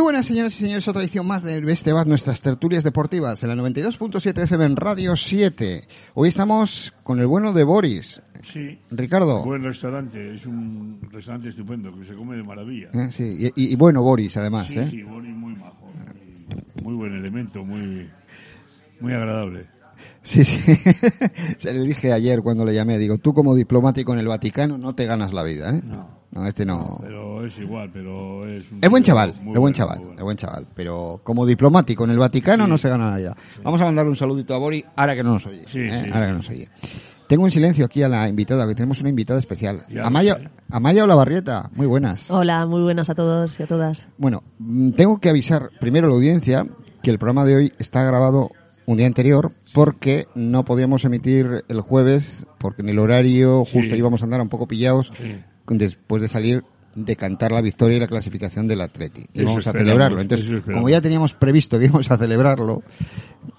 Muy buenas, señoras y señores. Otra edición más de Bestebat, nuestras tertulias deportivas, en la 92.7 FM en Radio 7. Hoy estamos con el bueno de Boris. Sí. Ricardo. Buen restaurante, es un restaurante estupendo que se come de maravilla. Eh, sí, y, y bueno, Boris, además. Sí, ¿eh? sí, Boris muy majo. Muy, muy buen elemento, muy, muy agradable. Sí, sí. Se le dije ayer cuando le llamé, digo, tú como diplomático en el Vaticano no te ganas la vida, ¿eh? No. No, este no. Pero es igual, pero es un Es buen chaval, es buen bueno, chaval, bueno. es buen chaval. Pero como diplomático en el Vaticano no se gana nada. Vamos a mandarle un saludito a Boris, ahora que no nos oye. Sí, ¿eh? sí. Ahora que no nos oye. Tengo en silencio aquí a la invitada, que tenemos una invitada especial. Ya Amaya, sé. Amaya Olavarrieta, muy buenas. Hola, muy buenas a todos y a todas. Bueno, mm, tengo que avisar primero a la audiencia que el programa de hoy está grabado un día anterior porque no podíamos emitir el jueves porque en el horario justo Sí. íbamos a andar un poco pillados Sí. Después de salir de cantar la victoria y la clasificación del Atleti. Y Eso vamos a celebrarlo. Entonces, como ya teníamos previsto que íbamos a celebrarlo,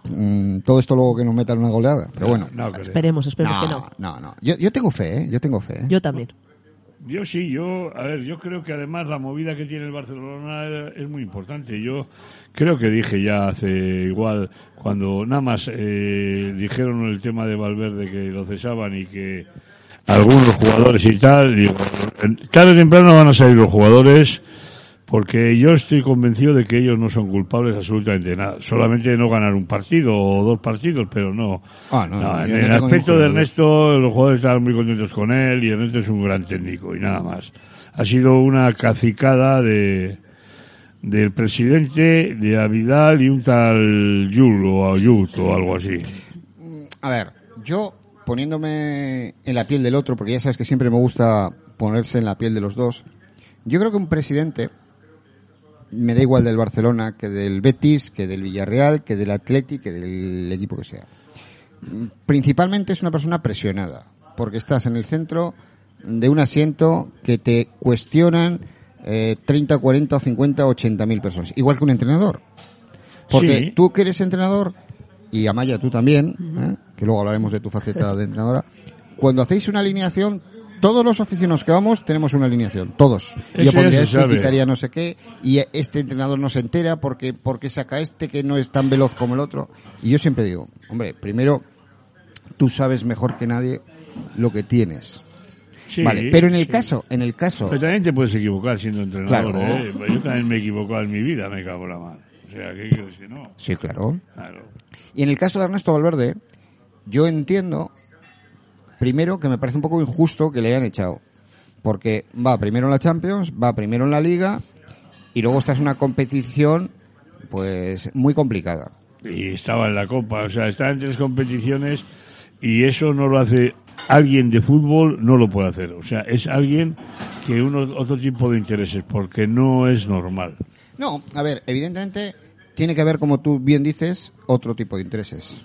mm, todo esto luego que nos metan una goleada. Pero bueno, No. Esperemos, esperemos no, que no. no, no. Yo, yo tengo fe, ¿eh? Yo tengo fe. ¿eh? Yo también. Yo sí, yo, a ver, yo creo que además la movida que tiene el Barcelona es es muy importante. Yo creo que dije ya hace igual, cuando nada más eh, dijeron el tema de Valverde que lo cesaban y que algunos jugadores y tal, digo, tarde o temprano van a salir los jugadores porque yo estoy convencido de que ellos no son culpables absolutamente de nada. Solamente no ganar un partido o dos partidos, pero no. Ah, no, No, en el aspecto de. Ernesto, los jugadores estaban muy contentos con él y Ernesto es un gran técnico y nada más. Ha sido una cacicada de del presidente de Avidal y un tal Yul o Ayut o algo así. A ver, yo poniéndome en la piel del otro, porque ya sabes que siempre me gusta ponerse en la piel de los dos, yo creo que un presidente, me da igual del Barcelona, que del Betis, que del Villarreal, que del Atleti, que del equipo que sea. Principalmente es una persona presionada, porque estás en el centro de un asiento que te cuestionan eh, 30, 40, 50, 80 mil personas, igual que un entrenador. Porque Sí. tú que eres entrenador, y Amaya tú también, ¿eh? Que luego hablaremos de tu faceta de entrenadora, cuando hacéis una alineación, todos los aficionados que vamos tenemos una alineación, todos. Yo pondría este, sabe. quitaría no sé qué, y este entrenador no se entera porque, porque saca este que no es tan veloz como el otro. Y yo siempre digo, hombre, primero, tú sabes mejor que nadie lo que tienes. Sí, vale, pero en el sí. caso, en el caso, Pero también te puedes equivocar siendo entrenador. Claro. ¿eh? Yo también me he equivocado en mi vida, me cago la mano. O sea, ¿qué quieres que no? sí, claro. Claro. Y en el caso de Ernesto Valverde, yo entiendo, primero, que me parece un poco injusto que le hayan echado. Porque va primero en la Champions, va primero en la Liga, y luego esta es una competición, pues, muy complicada. y estaba en la Copa, o sea, está en tres competiciones y eso no lo hace alguien de fútbol, no lo puede hacer. O sea, es alguien que uno otro tipo de intereses, porque no es normal. No, a ver, evidentemente tiene que haber, como tú bien dices, otro tipo de intereses.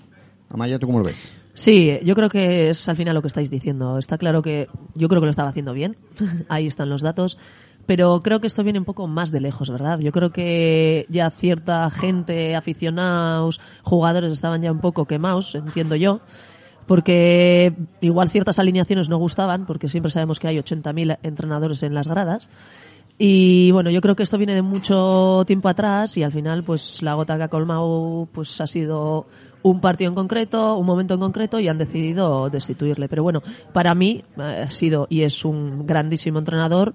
Amaya, ¿tú cómo lo ves? Sí, yo creo que es al final lo que estáis diciendo. Está claro que yo creo que lo estaba haciendo bien. Ahí están los datos. Pero creo que esto viene un poco más de lejos, ¿verdad? Yo creo que ya cierta gente, aficionados, jugadores estaban ya un poco quemados, entiendo yo. Porque igual ciertas alineaciones no gustaban, porque siempre sabemos que hay 80.000 entrenadores en las gradas. Y bueno, yo creo que esto viene de mucho tiempo atrás y al final, pues la gota que ha colmado, pues ha sido un partido en concreto, un momento en concreto y han decidido destituirle. Pero bueno, para mí eh, ha sido y es un grandísimo entrenador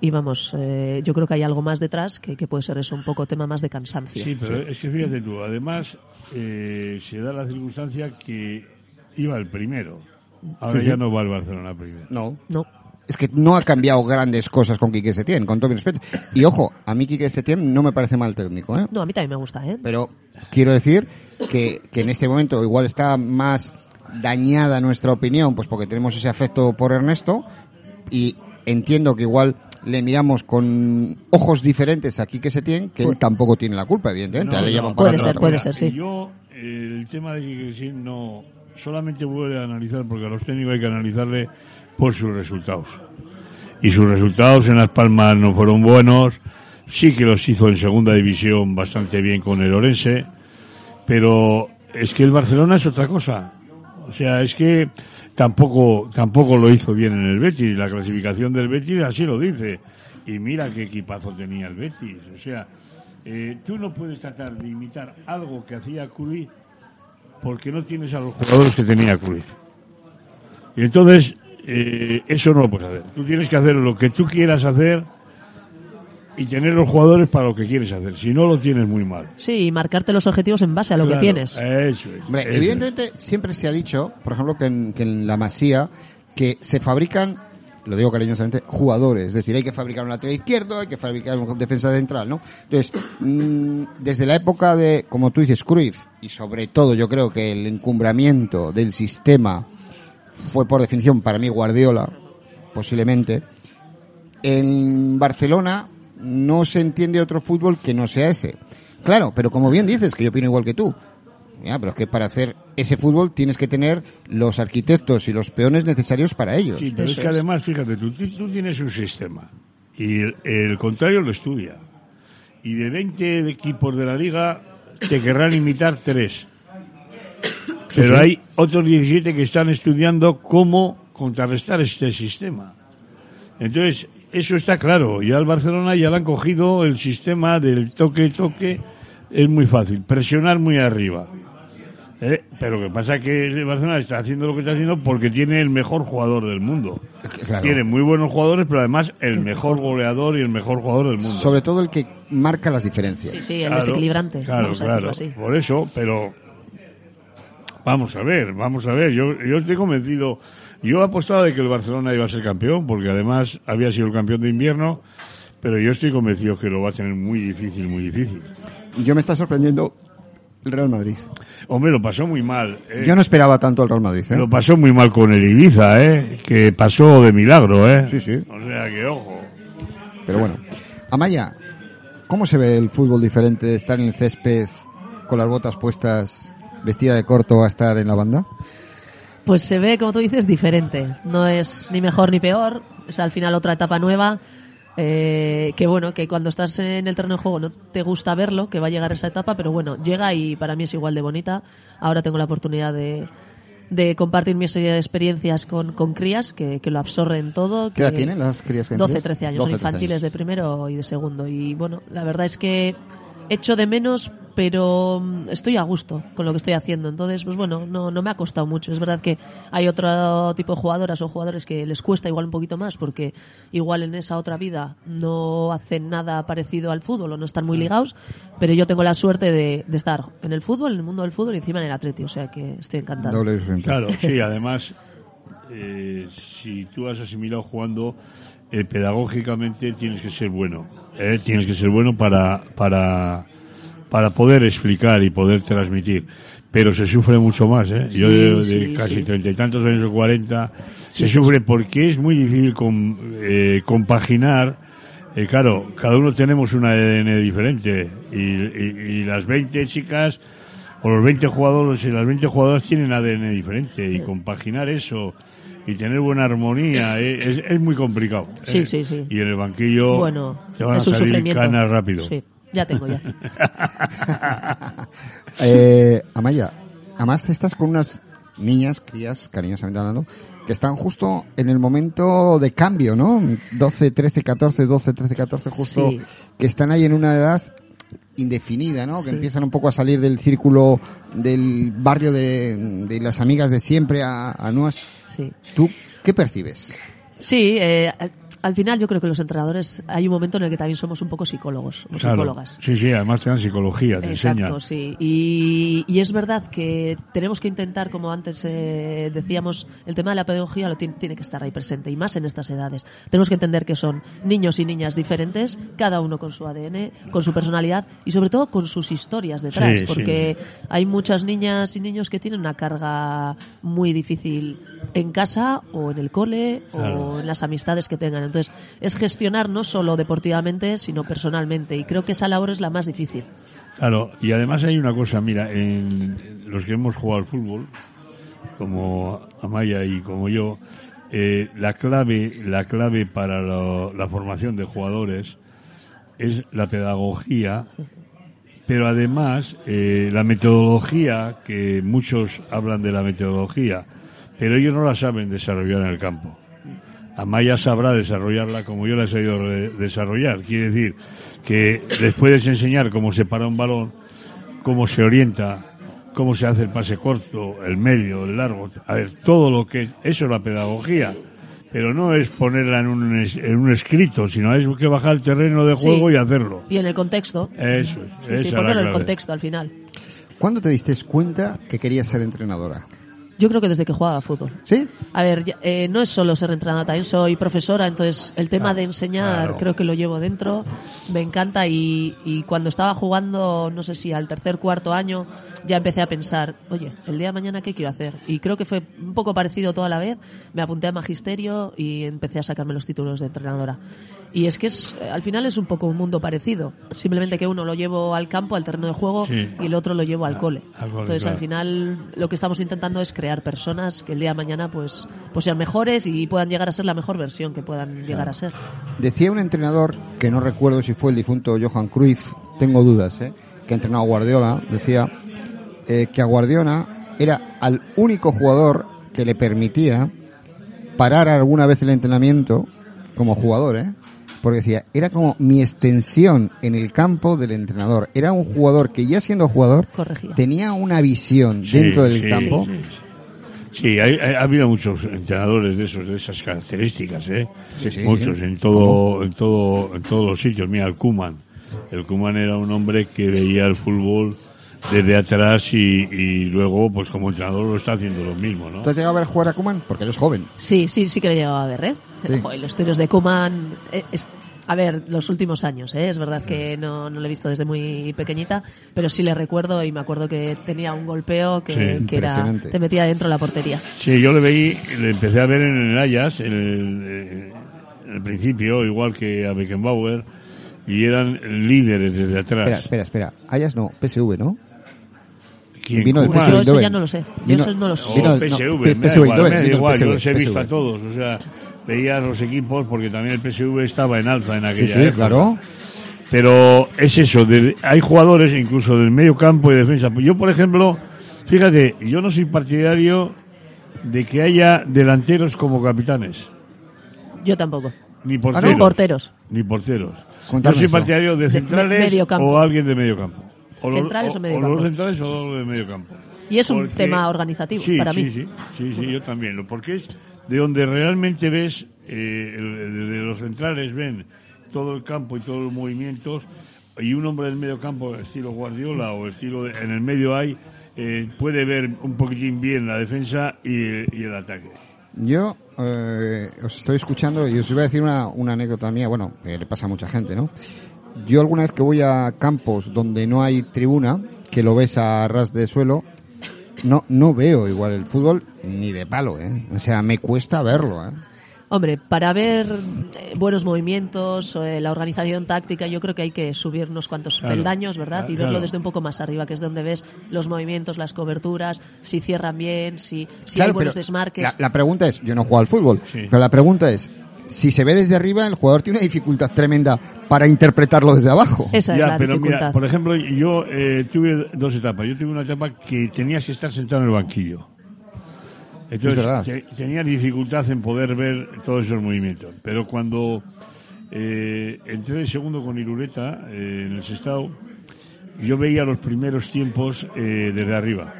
y vamos, eh, yo creo que hay algo más detrás que, que puede ser eso, un poco tema más de cansancio. Sí, pero es que fíjate tú, además eh, se da la circunstancia que iba el primero. Ahora Sí, sí. ya no va el Barcelona primero. No. No. Es que no ha cambiado grandes cosas con Quique Setién, con todo mi respeto. Y ojo, a mí Quique Setién no me parece mal técnico, ¿eh? No, a mí también me gusta, ¿eh? Pero quiero decir que, que en este momento igual está más dañada nuestra opinión, pues porque tenemos ese afecto por Ernesto y entiendo que igual le miramos con ojos diferentes a Quique Setién, que él tampoco tiene la culpa, evidentemente. No, le llaman Puede ser, puede ser, sí. Yo, el tema de que sí no solamente puede analizar, porque a los técnicos hay que analizarle por sus resultados. Y sus resultados en Las Palmas no fueron buenos. Sí que los hizo en segunda división bastante bien con el Orense. Pero es que el Barcelona es otra cosa. O sea, es que tampoco, tampoco lo hizo bien en el Betis. La clasificación del Betis así lo dice. Y mira qué equipazo tenía el Betis. O sea, eh, tú no puedes tratar de imitar algo que hacía Cruyff porque no tienes a los jugadores que tenía Cruyff. Y entonces, eh, eso no lo puedes hacer. Tú tienes que hacer lo que tú quieras hacer y tener los jugadores para lo que quieres hacer. Si no, lo tienes muy mal. Sí, y marcarte los objetivos en base a lo Claro, que tienes. Eso es. Hombre, eso es. evidentemente siempre se ha dicho, por ejemplo, que en, que en la Masía, que se fabrican, lo digo cariñosamente, jugadores. Es decir, hay que fabricar un lateral izquierdo, hay que fabricar un defensa central, ¿no? Entonces, mm, desde la época de, como tú dices, Cruyff, y sobre todo yo creo que el encumbramiento del sistema fue por definición para mí Guardiola, posiblemente, en Barcelona no se entiende otro fútbol que no sea ese. Claro, pero como bien dices, que yo opino igual que tú, ya, pero es que para hacer ese fútbol tienes que tener los arquitectos y los peones necesarios para ellos. Sí, pero es que además, fíjate, tú, tienes un sistema y el, el contrario lo estudia. Y de 20 de equipos de la liga te querrán imitar tres. Pero sí. hay otros 17 que están estudiando cómo contrarrestar este sistema. Entonces, eso está claro. Ya al Barcelona ya le han cogido el sistema del toque-toque. Es muy fácil. Presionar muy arriba. ¿Eh? Pero lo que pasa es que el Barcelona está haciendo lo que está haciendo porque tiene el mejor jugador del mundo. Claro. Tiene muy buenos jugadores, pero además el mejor goleador y el mejor jugador del mundo. Sobre todo el que marca las diferencias. Sí, sí, el Claro, desequilibrante. Claro, vamos a claro. así. Por eso, pero vamos a ver, vamos a ver. Yo, yo estoy convencido. Yo apostaba de que el Barcelona iba a ser campeón, porque además había sido el campeón de invierno, pero yo estoy convencido que lo va a tener muy difícil, muy difícil. Yo me está sorprendiendo el Real Madrid. Hombre, lo pasó muy mal. ¿eh? Yo no esperaba tanto al Real Madrid. ¿eh? Lo pasó muy mal con el Ibiza, ¿eh? Que pasó de milagro, ¿eh? Sí, sí. O sea que, ojo. Pero bueno. Amaya, ¿cómo se ve el fútbol diferente de estar en el césped con las botas puestas, vestida de corto, a estar en la banda? Pues se ve, como tú dices, diferente. No es ni mejor ni peor. Es al final otra etapa nueva. eh, que bueno, que cuando estás en el terreno de juego no te gusta verlo, que va a llegar esa etapa, pero bueno, llega y para mí es igual de bonita. Ahora tengo la oportunidad de, de compartir mis eh, experiencias con, con crías que, que lo absorben todo. ¿Qué edad tienen las crías que 12, tienes? 13 años, 12, son 13 infantiles años. de primero y de segundo. Y bueno, la verdad es que echo de menos, pero mm, estoy a gusto con lo que estoy haciendo. Entonces, pues bueno, no, no me ha costado mucho. Es verdad que hay otro tipo de jugadoras o jugadores que les cuesta igual un poquito más porque igual en esa otra vida no hacen nada parecido al fútbol o no están muy ligados, pero yo tengo la suerte de, de estar en el fútbol, en el mundo del fútbol y encima en el atleti, o sea que estoy encantada. Doble. Claro, sí, además, eh, si tú has asimilado jugando, eh, pedagógicamente tienes que ser bueno. ¿eh? Tienes que ser bueno para, para, para poder explicar y poder transmitir. Pero se sufre mucho más, ¿eh? Sí, Yo de, sí, casi sí. treinta y tantos años o cuarenta, se sufre porque es muy difícil com- eh, compaginar. Eh, claro, cada uno tenemos un ADN diferente y, y- y las 20 chicas o los 20 jugadores y las 20 jugadoras tienen ADN diferente y compaginar eso y tener buena armonía es, es muy complicado. Sí, eh. sí, sí. Y en el banquillo Bueno, te van a salir canas rápido. Sí, ya tengo ya. Eh, Amaya, además estás con unas niñas, crías, cariñosamente hablando, que están justo en el momento de cambio, ¿no? 12, 13, 14, 12, 13, 14, justo, Sí. que están ahí en una edad indefinida, ¿no? Que Sí. empiezan un poco a salir del círculo del barrio de, de las amigas de siempre a, a nuevas. Sí. ¿Tú qué percibes? Sí, eh, al- al final yo creo que los entrenadores hay un momento en el que también somos un poco psicólogos o Claro. psicólogas. Sí, sí, además te dan psicología, te Exacto, enseñan. sí. Y, y es verdad que tenemos que intentar, como antes eh, decíamos, el tema de la pedagogía lo tiene, que estar ahí presente, y más en estas edades. Tenemos que entender que son niños y niñas diferentes, cada uno con su ADN, con su personalidad y sobre todo con sus historias detrás, Sí, porque hay muchas niñas y niños que tienen una carga muy difícil en casa o en el cole Claro. o en las amistades que tengan. Entonces, es gestionar no solo deportivamente, sino personalmente. Y creo que esa labor es la más difícil. Claro, y además hay una cosa, mira, en los que hemos jugado al fútbol, como Amaya y como yo, eh, la clave, la clave para lo- la formación de jugadores es la pedagogía, pero además eh, la metodología, que muchos hablan de la metodología, pero ellos no la saben desarrollar en el campo. Amaya sabrá desarrollarla como yo la he sabido desarrollar. Quiere decir que les puedes enseñar cómo se para un balón, cómo se orienta, cómo se hace el pase corto, el medio, el largo. A ver, todo lo que eso es la pedagogía. Pero no es ponerla en un, en un escrito, sino es que bajar al terreno de Sí. juego y hacerlo. Y en el contexto. Eso es. Sí, ponerlo en clave. contexto al final. ¿Cuándo te diste cuenta que querías ser entrenadora? Yo creo que desde que jugaba a fútbol. ¿Sí? A ver, ya- eh, no es solo ser entrenadora, también soy profesora, entonces el tema Claro, de enseñar claro. creo que lo llevo dentro, me encanta y, y cuando estaba jugando, no sé si al tercer, cuarto año, ya empecé a pensar, oye, el día de mañana qué quiero hacer. Y creo que fue un poco parecido toda la vez, me apunté a magisterio y empecé a sacarme los títulos de entrenadora. Y es que es, eh, al final es un poco un mundo parecido, simplemente que uno lo llevo al campo, al terreno de juego Sí. y el otro lo llevo al cole. al cole, Entonces claro. al final lo que estamos intentando es crear personas que el día de mañana pues, pues sean mejores y puedan llegar a ser la mejor versión que puedan llegar a ser. Decía un entrenador, que no recuerdo si fue el difunto Johan Cruyff, tengo dudas, ¿eh? que ha entrenado a Guardiola, decía eh, que a Guardiola era al único jugador que le permitía parar alguna vez el entrenamiento como jugador, ¿eh? Porque decía, era como mi extensión en el campo del entrenador. Era un jugador que ya siendo jugador Corregía. tenía una visión Sí, dentro del sí, campo. Sí, Sí, hay- hay- ha habido muchos entrenadores de esos, de esas características, ¿eh? Sí, sí, muchos sí. en todo, en todo, en todos los sitios. Mira, el Kuman. El Kuman era un hombre que veía el fútbol desde atrás y, y luego, pues como entrenador lo está haciendo lo mismo, ¿no? ¿Tú has llegado a ver jugar a Kuman? Porque eres joven. Sí, sí, sí que lo he llegado a ver, ¿eh? Sí. Joder, los tiros de Kuman... eh, es- a ver, los últimos años, ¿eh? Es verdad que no, no lo he visto desde muy pequeñita, pero sí le recuerdo y me acuerdo que tenía un golpeo que, Sí, que era, te metía dentro de la portería. Sí, yo le veí, le empecé a ver en el Ajax, en el, eh, en el principio, igual que a Beckenbauer, y eran líderes desde atrás. Espera, espera, espera. Ayas no, PSV, ¿no? ¿Quién? Vino del? PSV Yo eso ya no lo sé. Yo Vino- eso no lo sé. Vino- no, PSV, PSV, yo los he visto a todos, o sea, veía los equipos porque también el PSV estaba en alza en aquella Sí, sí, época. claro. Pero es eso, de- hay jugadores incluso del medio campo y defensa. Yo, por ejemplo, fíjate, yo no soy partidario de que haya delanteros como capitanes, Yo tampoco. ni No, porteros. porteros. Ni porteros. Yo soy partidario de De- centrales me- o alguien de medio campo. O los- ¿Centrales o medio los campo? centrales o los de medio campo. Y es un tema organizativo sí, para sí, mí. Sí, sí, sí, yo también. Lo- Porque es de donde realmente ves, eh, el- de los centrales ven todo el campo y todos los movimientos y un hombre del medio campo, estilo Guardiola o estilo de- en el medio hay, eh, puede ver un poquitín bien la defensa y, el ataque. Yo eh, os estoy escuchando y os iba a decir una, una anécdota mía, bueno, que le pasa a mucha gente, ¿no? Yo alguna vez que voy a campos donde no hay tribuna, que lo ves a ras de suelo, no, no veo igual el fútbol ni de palo, ¿eh? O sea, me cuesta verlo, ¿eh? Hombre, para ver eh, buenos movimientos, eh, la organización táctica, yo creo que hay que subir unos cuantos Claro. peldaños, ¿verdad? Y Claro. verlo desde un poco más arriba, que es donde ves los movimientos, las coberturas, si cierran bien, si, si Claro, hay buenos desmarques. La, la pregunta es, yo no juego al fútbol, Sí. pero la pregunta es, si se ve desde arriba, el jugador tiene una dificultad tremenda para interpretarlo desde abajo. Esa es la pero dificultad. mira, por ejemplo, yo eh, tuve dos etapas. Yo tuve una etapa que tenías que estar sentado en el banquillo. Entonces, Es verdad. te- tenía dificultad en poder ver todos esos movimientos. Pero cuando eh, entré de segundo con Irureta eh, en el Sestao, yo veía los primeros tiempos eh, desde arriba.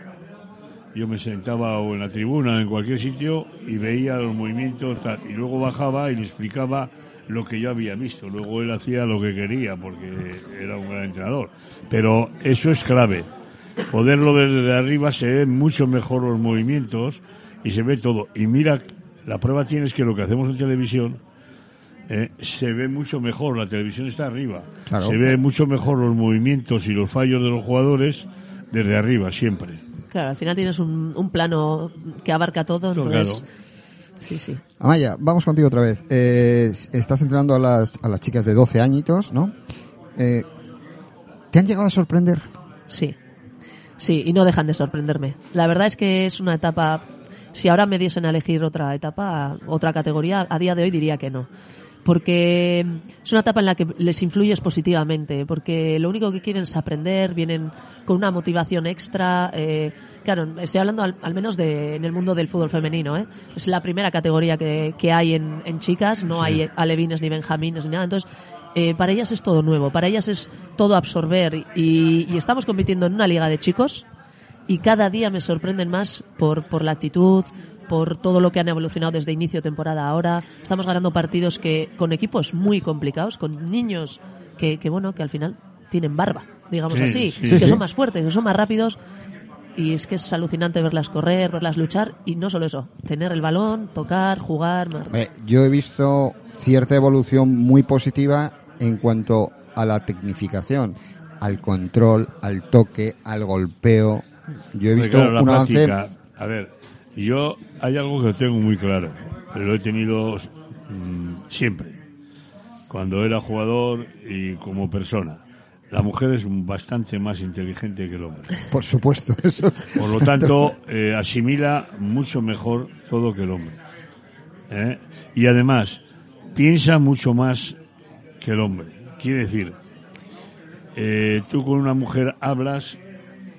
Yo me sentaba o en la tribuna o en cualquier sitio y veía los movimientos tal, y luego bajaba y le explicaba lo que yo había visto. Luego él hacía lo que quería porque era un gran entrenador. Pero eso es clave. Poderlo ver desde arriba se ven mucho mejor los movimientos y se ve todo. Y mira, la prueba tienes que lo que hacemos en televisión eh, se ve mucho mejor. La televisión está arriba. Claro. Se ve mucho mejor los movimientos y los fallos de los jugadores desde arriba, siempre. Claro, al final tienes un, un plano que abarca todo, Todo entonces... Sí, sí. Amaya, vamos contigo otra vez. Eh, estás entrenando a las, a las chicas de 12 añitos, ¿no? Eh, ¿Te han llegado a sorprender? Sí, sí, y no dejan de sorprenderme. La verdad es que es una etapa, si ahora me diesen a elegir otra etapa, otra categoría, a día de hoy diría que no. porque es una etapa en la que les influyes positivamente, porque lo único que quieren es aprender, vienen con una motivación extra. Eh, claro, estoy hablando al, menos de, en el mundo del fútbol femenino. ¿eh? Es la primera categoría que, que hay en, en, chicas, no hay alevines ni benjamines ni nada. Entonces, eh, para ellas es todo nuevo, para ellas es todo absorber y, y, estamos compitiendo en una liga de chicos y cada día me sorprenden más por, por la actitud, por todo lo que han evolucionado desde inicio de temporada ahora. Estamos ganando partidos que con equipos muy complicados, con niños que, que bueno, que al final tienen barba, digamos así, que son más fuertes, que son más rápidos. Y es que es alucinante verlas correr, verlas luchar y no solo eso, tener el balón, tocar, jugar. yo he visto cierta evolución muy positiva en cuanto a la tecnificación, al control, al toque, al golpeo. Yo he visto un avance. A ver, yo hay algo que tengo muy claro, pero lo he tenido mm, siempre, cuando era jugador y como persona. La mujer es bastante más inteligente que el hombre. Por supuesto, eso. Por lo tanto, eh, asimila mucho mejor todo que el hombre. ¿eh? Y además, piensa mucho más que el hombre. Quiere decir, eh, tú con una mujer hablas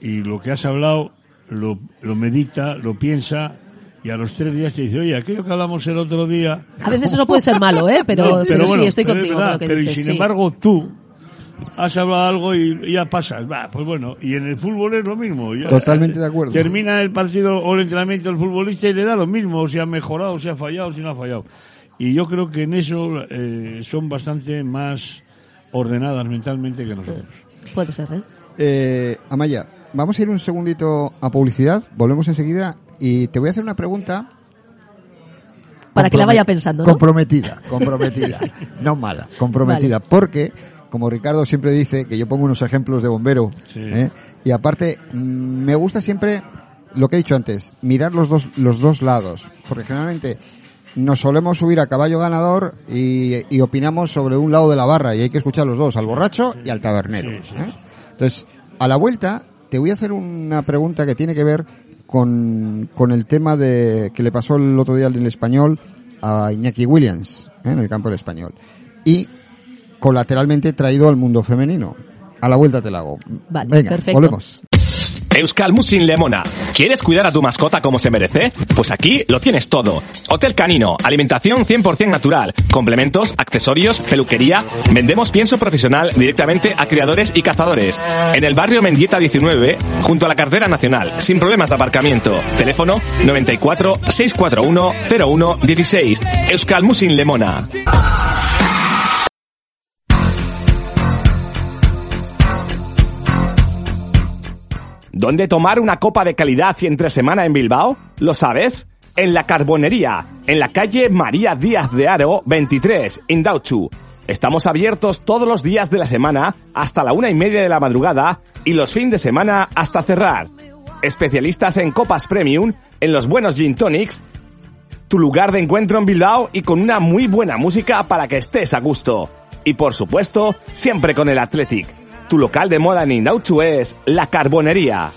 y lo que has hablado lo, lo medita, lo piensa y a los tres días se dice, oye, aquello que hablamos el otro día... A veces eso puede ser malo, ¿eh? Pero, pero, sí, estoy contigo. pero y sin embargo tú has hablado algo y ya pasas. Va, pues bueno, y en el fútbol es lo mismo. Totalmente de acuerdo. Termina el partido o el entrenamiento del futbolista y le da lo mismo, si ha mejorado, si ha fallado, si no ha fallado. Y yo creo que en eso eh, son bastante más ordenadas mentalmente que nosotros. Puede ser, ¿eh? eh Amaya, vamos a ir un segundito a publicidad, volvemos enseguida y te voy a hacer una pregunta. Para que la vaya pensando. ¿no? Comprometida, comprometida. no mala, comprometida. Porque, como Ricardo siempre dice, que yo pongo unos ejemplos de bombero, ¿eh? y aparte, mm, me gusta siempre lo que he dicho antes, mirar los dos, los dos lados. Porque generalmente nos solemos subir a caballo ganador y, opinamos sobre un lado de la barra y hay que escuchar los dos, al borracho y al tabernero. ¿eh? Entonces, a la vuelta te voy a hacer una pregunta que tiene que ver con, con el tema de que le pasó el otro día en el español a Iñaki Williams ¿eh? en el campo del español y colateralmente traído al mundo femenino. A la vuelta te la hago. Vale, Venga, perfecto. volvemos. Euskal Musin Lemona. ¿Quieres cuidar a tu mascota como se merece? Pues aquí lo tienes todo. Hotel Canino, alimentación 100% natural, complementos, accesorios, peluquería. Vendemos pienso profesional directamente a criadores y cazadores. En el barrio Mendieta 19, junto a la cartera nacional, sin problemas de aparcamiento. Teléfono 94 641 01 16. Euskal Musin Lemona. ¿Dónde tomar una copa de calidad y entre semana en Bilbao? ¿Lo sabes? En la Carbonería, en la calle María Díaz de Aro 23, en Dauchu. Estamos abiertos todos los días de la semana hasta la una y media de la madrugada y los fines de semana hasta cerrar. Especialistas en copas premium, en los buenos gin tonics, tu lugar de encuentro en Bilbao y con una muy buena música para que estés a gusto. Y por supuesto, siempre con el Athletic. Tu local de moda en Indauchu es La Carbonería.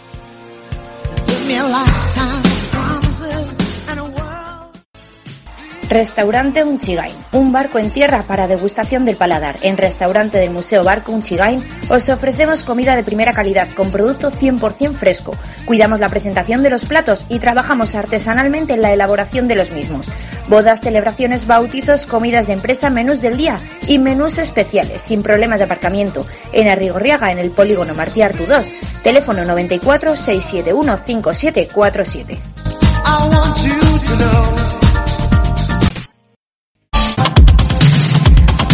Restaurante Unchigain, un barco en tierra para degustación del paladar. En restaurante del Museo Barco Unchigain os ofrecemos comida de primera calidad con producto 100% fresco. Cuidamos la presentación de los platos y trabajamos artesanalmente en la elaboración de los mismos. Bodas, celebraciones, bautizos, comidas de empresa, menús del día y menús especiales sin problemas de aparcamiento. En Arrigorriaga, en el polígono Martí Artu 2, teléfono 94 671 5747.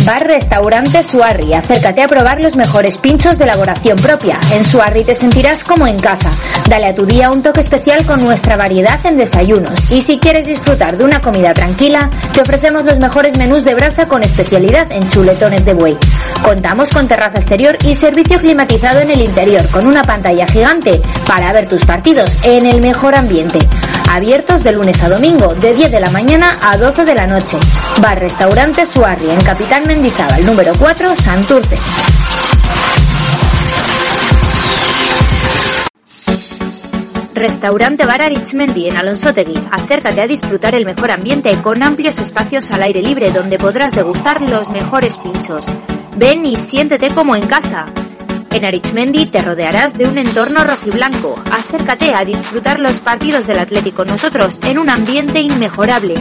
Bar Restaurante Suarri. Acércate a probar los mejores pinchos de elaboración propia. En Suarri te sentirás como en casa. Dale a tu día un toque especial con nuestra variedad en desayunos. Y si quieres disfrutar de una comida tranquila, te ofrecemos los mejores menús de brasa con especialidad en chuletones de buey. Contamos con terraza exterior y servicio climatizado en el interior, con una pantalla gigante para ver tus partidos en el mejor ambiente. Abiertos de lunes a domingo, de 10 de la mañana a 12 de la noche. Bar Restaurante Suarri, en Capital Mendizábal, número 4, Santurce. Restaurante Bar Aritzmendi en Alonsotegui. Acércate a disfrutar el mejor ambiente con amplios espacios al aire libre donde podrás degustar los mejores pinchos. Ven y siéntete como en casa. En Aritzmendi te rodearás de un entorno rojiblanco. Acércate a disfrutar los partidos del Atlético nosotros en un ambiente inmejorable.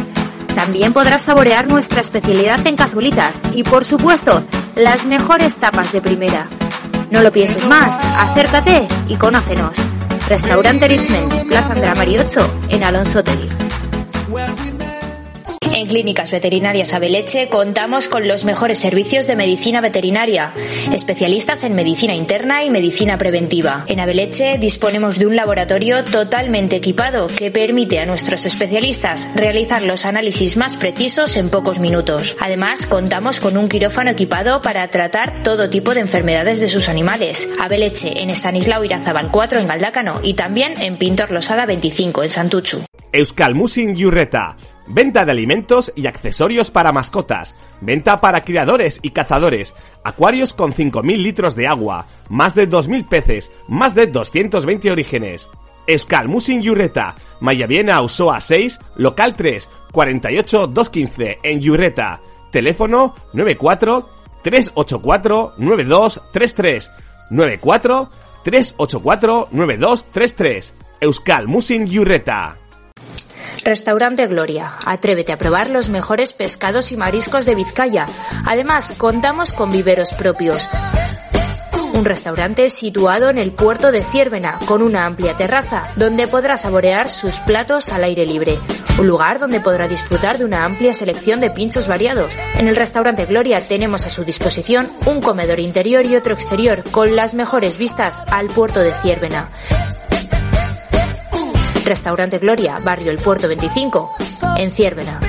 También podrás saborear nuestra especialidad en cazulitas y, por supuesto, las mejores tapas de primera. No lo pienses más, acércate y conócenos. Restaurante Richmond, Plaza Andrea Mari 8, en Alonso Tegui. En Clínicas Veterinarias Abeleche contamos con los mejores servicios de medicina veterinaria, especialistas en medicina interna y medicina preventiva. En Abeleche disponemos de un laboratorio totalmente equipado que permite a nuestros especialistas realizar los análisis más precisos en pocos minutos. Además, contamos con un quirófano equipado para tratar todo tipo de enfermedades de sus animales. Abeleche en Estanislao Irazabal 4 en Galdácano y también en Pintor Losada 25 en Santuchu. Euskalmusin Yurreta. Venta de alimentos y accesorios para mascotas. Venta para criadores y cazadores. Acuarios con 5.000 litros de agua. Más de 2.000 peces. Más de 220 orígenes. Euskalmusin Yurreta. Mayaviena Usoa 6, local 3, 48 215 en Yurreta. Teléfono 94 384 9233. 94 384 9233. Euskal Musin Yurreta. Restaurante Gloria. Atrévete a probar los mejores pescados y mariscos de Vizcaya. Además, contamos con viveros propios. Un restaurante situado en el puerto de Ciérvena, con una amplia terraza, donde podrá saborear sus platos al aire libre. Un lugar donde podrá disfrutar de una amplia selección de pinchos variados. En el restaurante Gloria tenemos a su disposición un comedor interior y otro exterior, con las mejores vistas al puerto de Ciérvena. Restaurante Gloria, Barrio El Puerto 25, en Ciérvena.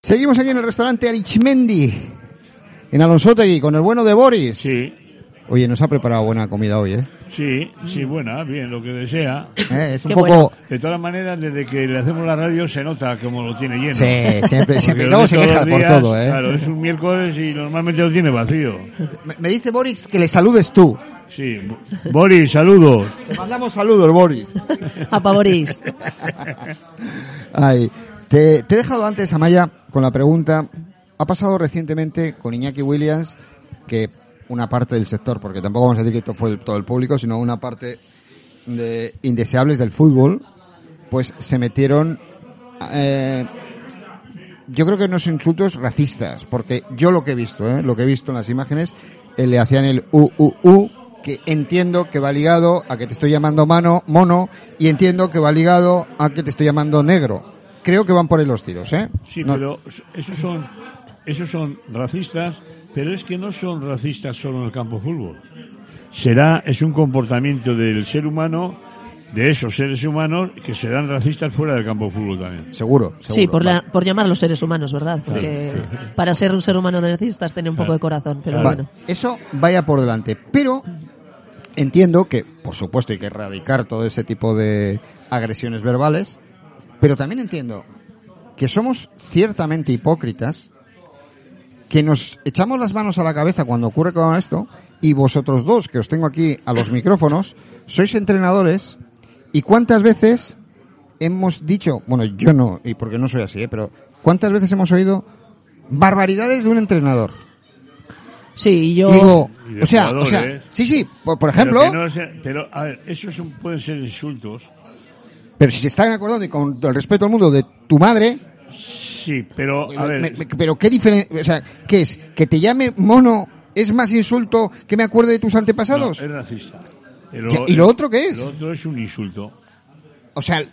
Seguimos aquí en el restaurante Arichmendi, en Alonsotegui, con el bueno de Boris. Sí, Oye, nos ha preparado buena comida hoy, ¿eh? sí, sí, buena, bien, lo que desea. Eh, Es un Qué poco... bueno. De todas maneras, desde que le hacemos la radio se nota como lo tiene lleno. Sí, siempre, siempre. Luego se queja por todo, ¿eh? Claro, es un miércoles y normalmente lo tiene vacío. Me, me dice Boris que le saludes tú. Sí. Boris, saludos. Te mandamos saludos, Boris. A Pavoris. Ay, te, te he dejado antes, Amaya, con la pregunta. Ha pasado recientemente con Iñaki Williams que una parte del sector, porque tampoco vamos a decir que todo fue el- todo el público, sino una parte de indeseables del fútbol, pues se metieron, eh, yo creo que unos insultos racistas, porque yo lo que he visto, ¿eh? lo que he visto en las imágenes, eh, le hacían el u, u, u, que entiendo que va ligado a que te estoy llamando mano, mono, y entiendo que va ligado a que te estoy llamando negro. Creo que van por ahí los tiros, ¿eh? Sí, No- pero esos son, esos son racistas, pero es que no son racistas solo en el campo de fútbol. Será, es un comportamiento del ser humano, de esos seres humanos, que serán racistas fuera del campo de fútbol también. Seguro, seguro. Sí, por, la- Vale. por llamar a los seres humanos, ¿verdad? Porque para ser un ser humano necesitas tener un poco de corazón, pero bueno. Eso vaya por delante. Pero entiendo que, por supuesto, hay que erradicar todo ese tipo de agresiones verbales. Pero también entiendo que somos ciertamente hipócritas, que nos echamos las manos a la cabeza cuando ocurre con esto, y vosotros dos, que os tengo aquí a los micrófonos, sois entrenadores, y cuántas veces hemos dicho, bueno, yo no, y porque no soy así, ¿eh? pero cuántas veces hemos oído barbaridades de un entrenador. Sí, y yo... Digo, o sea, o sea, sí, sí, por, por Pero ejemplo, pero, no sea- pero, a ver, esos son- pueden ser insultos. si se están acordando y con el respeto al mundo de tu madre, Sí, pero, a ver, me- me- pero qué diferencia, o sea, ¿qué es? ¿Que te llame mono es más insulto que me acuerde de tus no, antepasados? es racista. Pero- ¿y lo otro qué es? Lo otro es un insulto. O sea,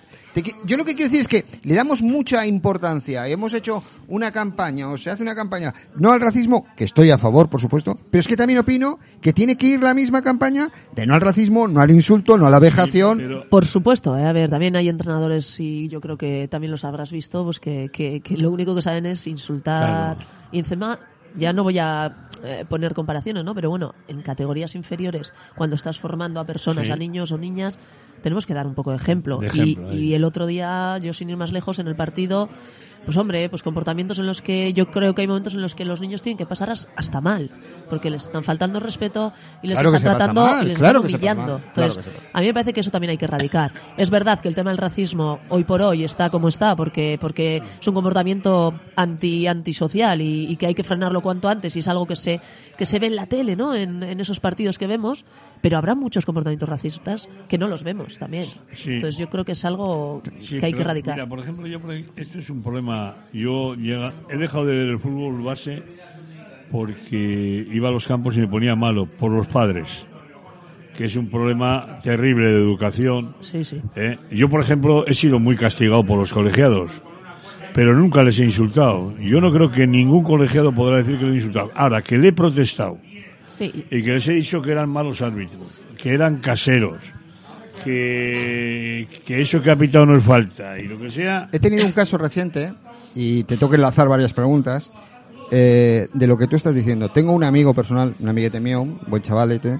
yo lo que quiero decir es que le damos mucha importancia. Hemos hecho una campaña, o se hace una campaña, no al racismo, que estoy a favor, por supuesto, pero es que también opino que tiene que ir la misma campaña de no al racismo, no al insulto, no a la vejación. Pero, Por supuesto, ¿eh? a ver, también hay entrenadores y yo creo que también los habrás visto, pues que, que, que lo único que saben es insultar. Claro. Y encima, ya no voy a eh, poner comparaciones, ¿no? Pero bueno, en categorías inferiores, cuando estás formando a personas, Sí. a niños o niñas, tenemos que dar un poco de ejemplo. De Y- ejemplo, y, ahí. el otro día, yo sin ir más lejos, en el partido, pues hombre, pues comportamientos en los que yo creo que hay momentos en los que los niños tienen que pasar as- hasta mal, porque les están faltando respeto y les Claro están tratando mal, y les claro están humillando. claro Entonces, a mí me parece que eso también hay que erradicar. Es verdad que el tema del racismo hoy por hoy está como está, porque, porque es un comportamiento anti, antisocial y, y que hay que frenarlo cuanto antes y es algo que se, que se ve en la tele, ¿no? En, en esos partidos que vemos, pero habrá muchos comportamientos racistas que no los vemos también. Sí. Entonces yo creo que es algo Sí, que hay que erradicar. Mira, por ejemplo, yo esto es un problema. Yo llega, he dejado de ver el fútbol base porque iba a los campos y me ponía malo por los padres, que es un problema terrible de educación. Sí, sí. ¿eh? Yo, por ejemplo, he sido muy castigado por los colegiados, pero nunca les he insultado. Yo no creo que ningún colegiado podrá decir que le he insultado. Ahora, que le he protestado Sí, y que les he dicho que eran malos árbitros, que eran caseros, que, que eso que ha pitado no es falta y lo que sea. He tenido un caso reciente, y te tengo que enlazar varias preguntas, eh, de lo que tú estás diciendo. Tengo un amigo personal, un amiguete mío, un buen chavalete,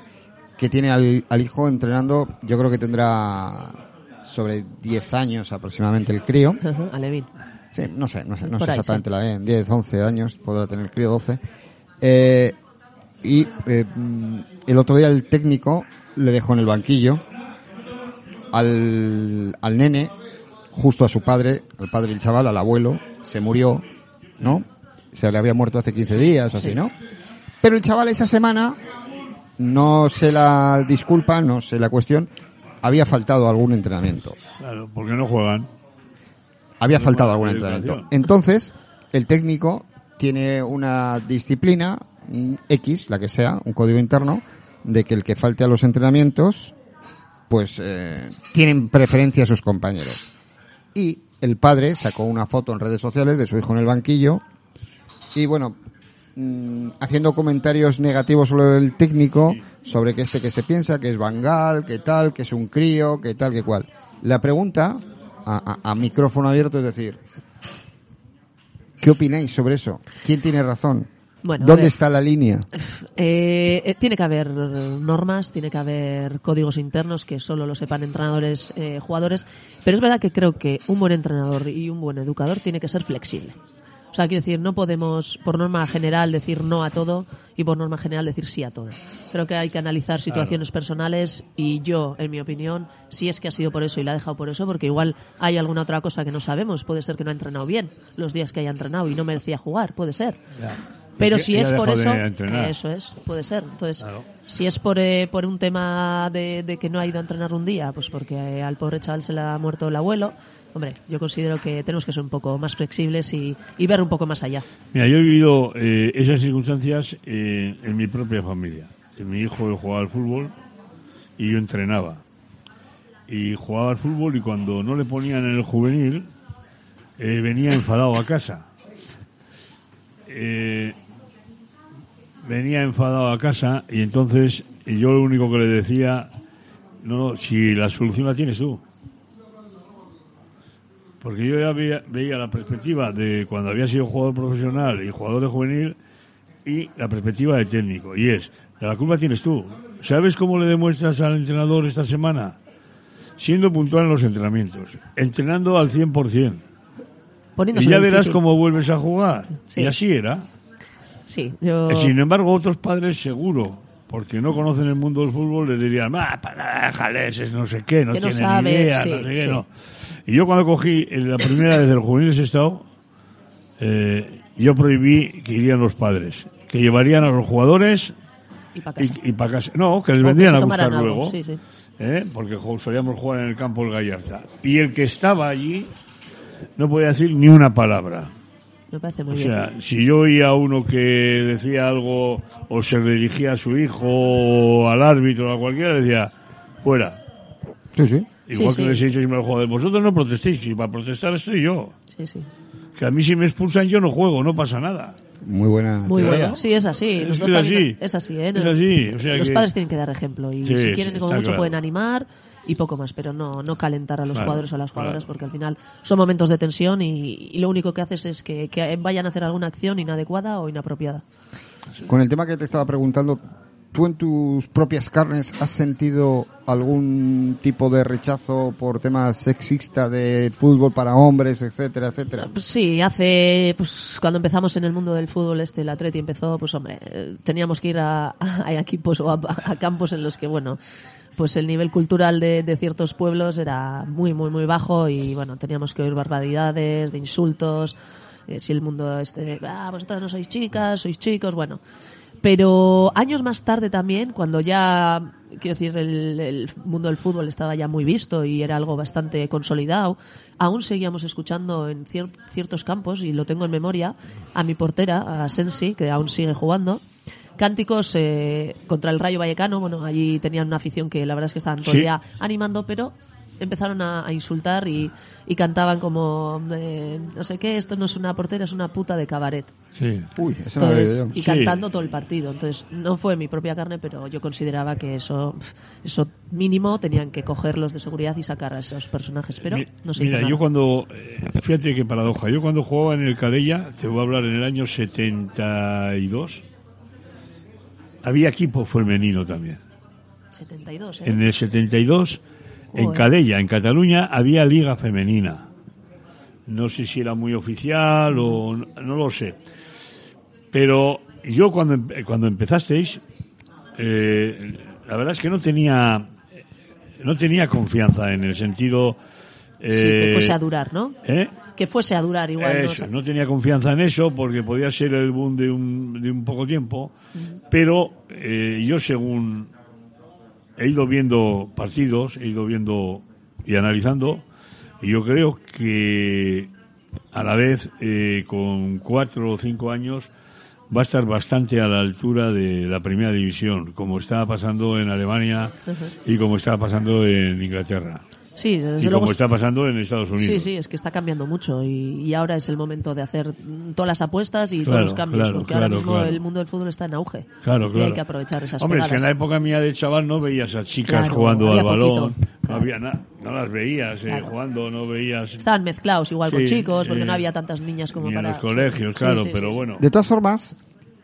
que tiene al, al hijo entrenando, yo creo que tendrá sobre 10 años aproximadamente el crío. Ajá, Alevín. Sí, no sé, no sé, no sé ahí, exactamente la edad, en 10, 11 años, podrá tener el crío 12. Eh, y eh, mm, el otro día el técnico le dejó en el banquillo al, al nene, justo a su padre, al padre del chaval, al abuelo, se murió, ¿no? Se le había muerto hace 15 días o así, ¿no? Pero el chaval esa semana, no sé la disculpa, no sé la cuestión, había faltado algún entrenamiento Claro, porque no juegan. había faltado algún entrenamiento. Entonces, el técnico tiene una disciplina un X, la que sea, un código interno, de que el que falte a los entrenamientos, pues eh, tienen preferencia sus compañeros. Y el padre sacó una foto en redes sociales de su hijo en el banquillo y bueno, mm, haciendo comentarios negativos sobre el técnico, sobre que este que se piensa que es Bangal, que tal, que es un crío, que tal, que cual. La pregunta a, a- a micrófono abierto es decir, ¿qué opináis sobre eso? ¿Quién tiene razón? Bueno, ¿Dónde ver. está la línea? Eh, eh, tiene que haber normas, tiene que haber códigos internos que solo lo sepan entrenadores, eh, jugadores, pero es verdad que creo que un buen entrenador y un buen educador tiene que ser flexible. O sea, quiero decir, no podemos por norma general decir no a todo y por norma general decir sí a todo. Creo que hay que analizar situaciones personales y yo, en mi opinión, si es que ha sido por eso y la ha dejado por eso, porque igual hay alguna otra cosa que no sabemos. Puede ser que no ha entrenado bien los días que haya entrenado y no merecía jugar, puede ser. Pero si es por eso, eso es, puede ser. Entonces, Claro. si es por, eh, por un tema de, de que no ha ido a entrenar un día, pues porque eh, al pobre chaval se le ha muerto el abuelo, hombre, yo considero que tenemos que ser un poco más flexibles y, y ver un poco más allá. Mira, yo he vivido eh, esas circunstancias eh, en mi propia familia. Mi hijo jugaba al fútbol y yo entrenaba. Y jugaba al fútbol y cuando no le ponían en el juvenil, eh, venía enfadado a casa. Eh, venía enfadado a casa y entonces yo lo único que le decía, no, no, si la solución la tienes tú. Porque yo ya veía, veía la perspectiva de cuando había sido jugador profesional y jugador de juvenil y la perspectiva de técnico. Y es, la culpa tienes tú. ¿Sabes cómo le demuestras al entrenador esta semana? Siendo puntual en los entrenamientos, entrenando al 100%. Y Poniéndose ya en el verás cómo vuelves a jugar. Sí. Y así era. Sí, yo... Eh, Sin embargo, otros padres seguro, porque no conocen el mundo del fútbol, les dirían, ah, para, déjales, es no sé qué, no Que no tienen sabe, idea, sí, no sé qué, sí. no. Y yo cuando cogí la primera vez del juvenil estado, eh, yo prohibí que irían los padres, que llevarían a los jugadores Y pa' casa. y, para casa. No, que les O vendrían a buscar algo, luego. sí, sí. ¿eh? Porque solíamos jugar en el campo del Gallarza. Y el que estaba allí no podía decir ni una palabra. Me parece muy O bien. sea, si yo oía a uno que decía algo o se dirigía a su hijo o al árbitro o a cualquiera, decía, fuera. Sí, sí. Igual Sí, que sí. les he dicho siempre al jugador, vosotros no protestéis, y para protestar estoy yo. Sí, sí. Que a mí si me expulsan yo no juego, no pasa nada. Muy buena. Muy bueno. Sí, es así. Es así. Es así, ¿eh? Es así, o sea Los que- padres tienen que dar ejemplo y Sí, si sí, quieren, como mucho, claro. pueden animar y poco más, pero no, no calentar a los Claro, jugadores o a las jugadoras claro. porque al final son momentos de tensión y, y lo único que haces es que, que vayan a hacer alguna acción inadecuada o inapropiada. Con el tema que te estaba preguntando, ¿tú en tus propias carnes has sentido algún tipo de rechazo por temas sexista de fútbol para hombres, etcétera, etcétera? Sí, hace, pues cuando empezamos en el mundo del fútbol, este, el Atleti empezó, pues hombre, eh, teníamos que ir a, a equipos o a, a campos en los que, bueno, pues el nivel cultural de, ciertos pueblos era muy, muy, muy bajo y bueno, teníamos que oír barbaridades, de insultos, eh, si el mundo este, ah, vosotras no sois chicas, sois chicos, bueno. Pero años más tarde también, cuando ya, quiero decir, el, el, mundo del fútbol estaba ya muy visto y era algo bastante consolidado, aún seguíamos escuchando en cier ciertos campos, y lo tengo en memoria, a mi portera, a Sensi, que aún sigue jugando, cánticos eh, contra el Rayo Vallecano. Bueno, allí tenían una afición que la verdad es que estaban todo el día animando, pero empezaron a, a insultar y, y, cantaban como eh, no sé qué, esto no es una portera, es una puta de cabaret. Sí. Uy, eso Entonces, no y cantando todo el partido. Entonces, no fue mi propia carne, pero yo consideraba que eso, eso mínimo tenían que coger los de seguridad y sacar a esos personajes. Pero no se Mira, yo cuando, eh, fíjate qué paradoja, yo cuando jugaba en el Cadella, te voy a hablar en el año 72, había equipo femenino también. 72, ¿eh? En el 72, en Joder. Cadella, en Cataluña, había liga femenina. No sé si era muy oficial o no, no lo sé. Pero yo cuando, cuando empezasteis, eh, la verdad es que no tenía, no tenía confianza en el sentido... Sí, que eh, fuese a durar, ¿no? ¿eh? Que fuese a durar igual. ¿no? Eso, no tenía confianza en eso porque podía ser el boom de un, de un poco tiempo, pero eh, yo según he ido viendo partidos, he ido viendo y analizando, y yo creo que a la vez eh, con cuatro o cinco años va a estar bastante a la altura de la primera división, como está pasando en Alemania y como está pasando en Inglaterra. Sí, desde Y luego. como está pasando en Estados Unidos. Sí, sí, es que está cambiando mucho y, y ahora es el momento de hacer todas las apuestas y Claro, todos los cambios, claro, porque ahora mismo claro. el mundo del fútbol está en auge. Claro, Y claro. hay que aprovechar esas Hombre, es que en la época mía de chaval no veías a chicas Claro, jugando había al balón. poquito, No había nada. No las veías eh, Claro. jugando, no veías. Estaban mezclados igual con chicos, porque eh, no había tantas niñas como ni para... en los colegios, Sí, claro, sí, pero sí, bueno. De todas formas,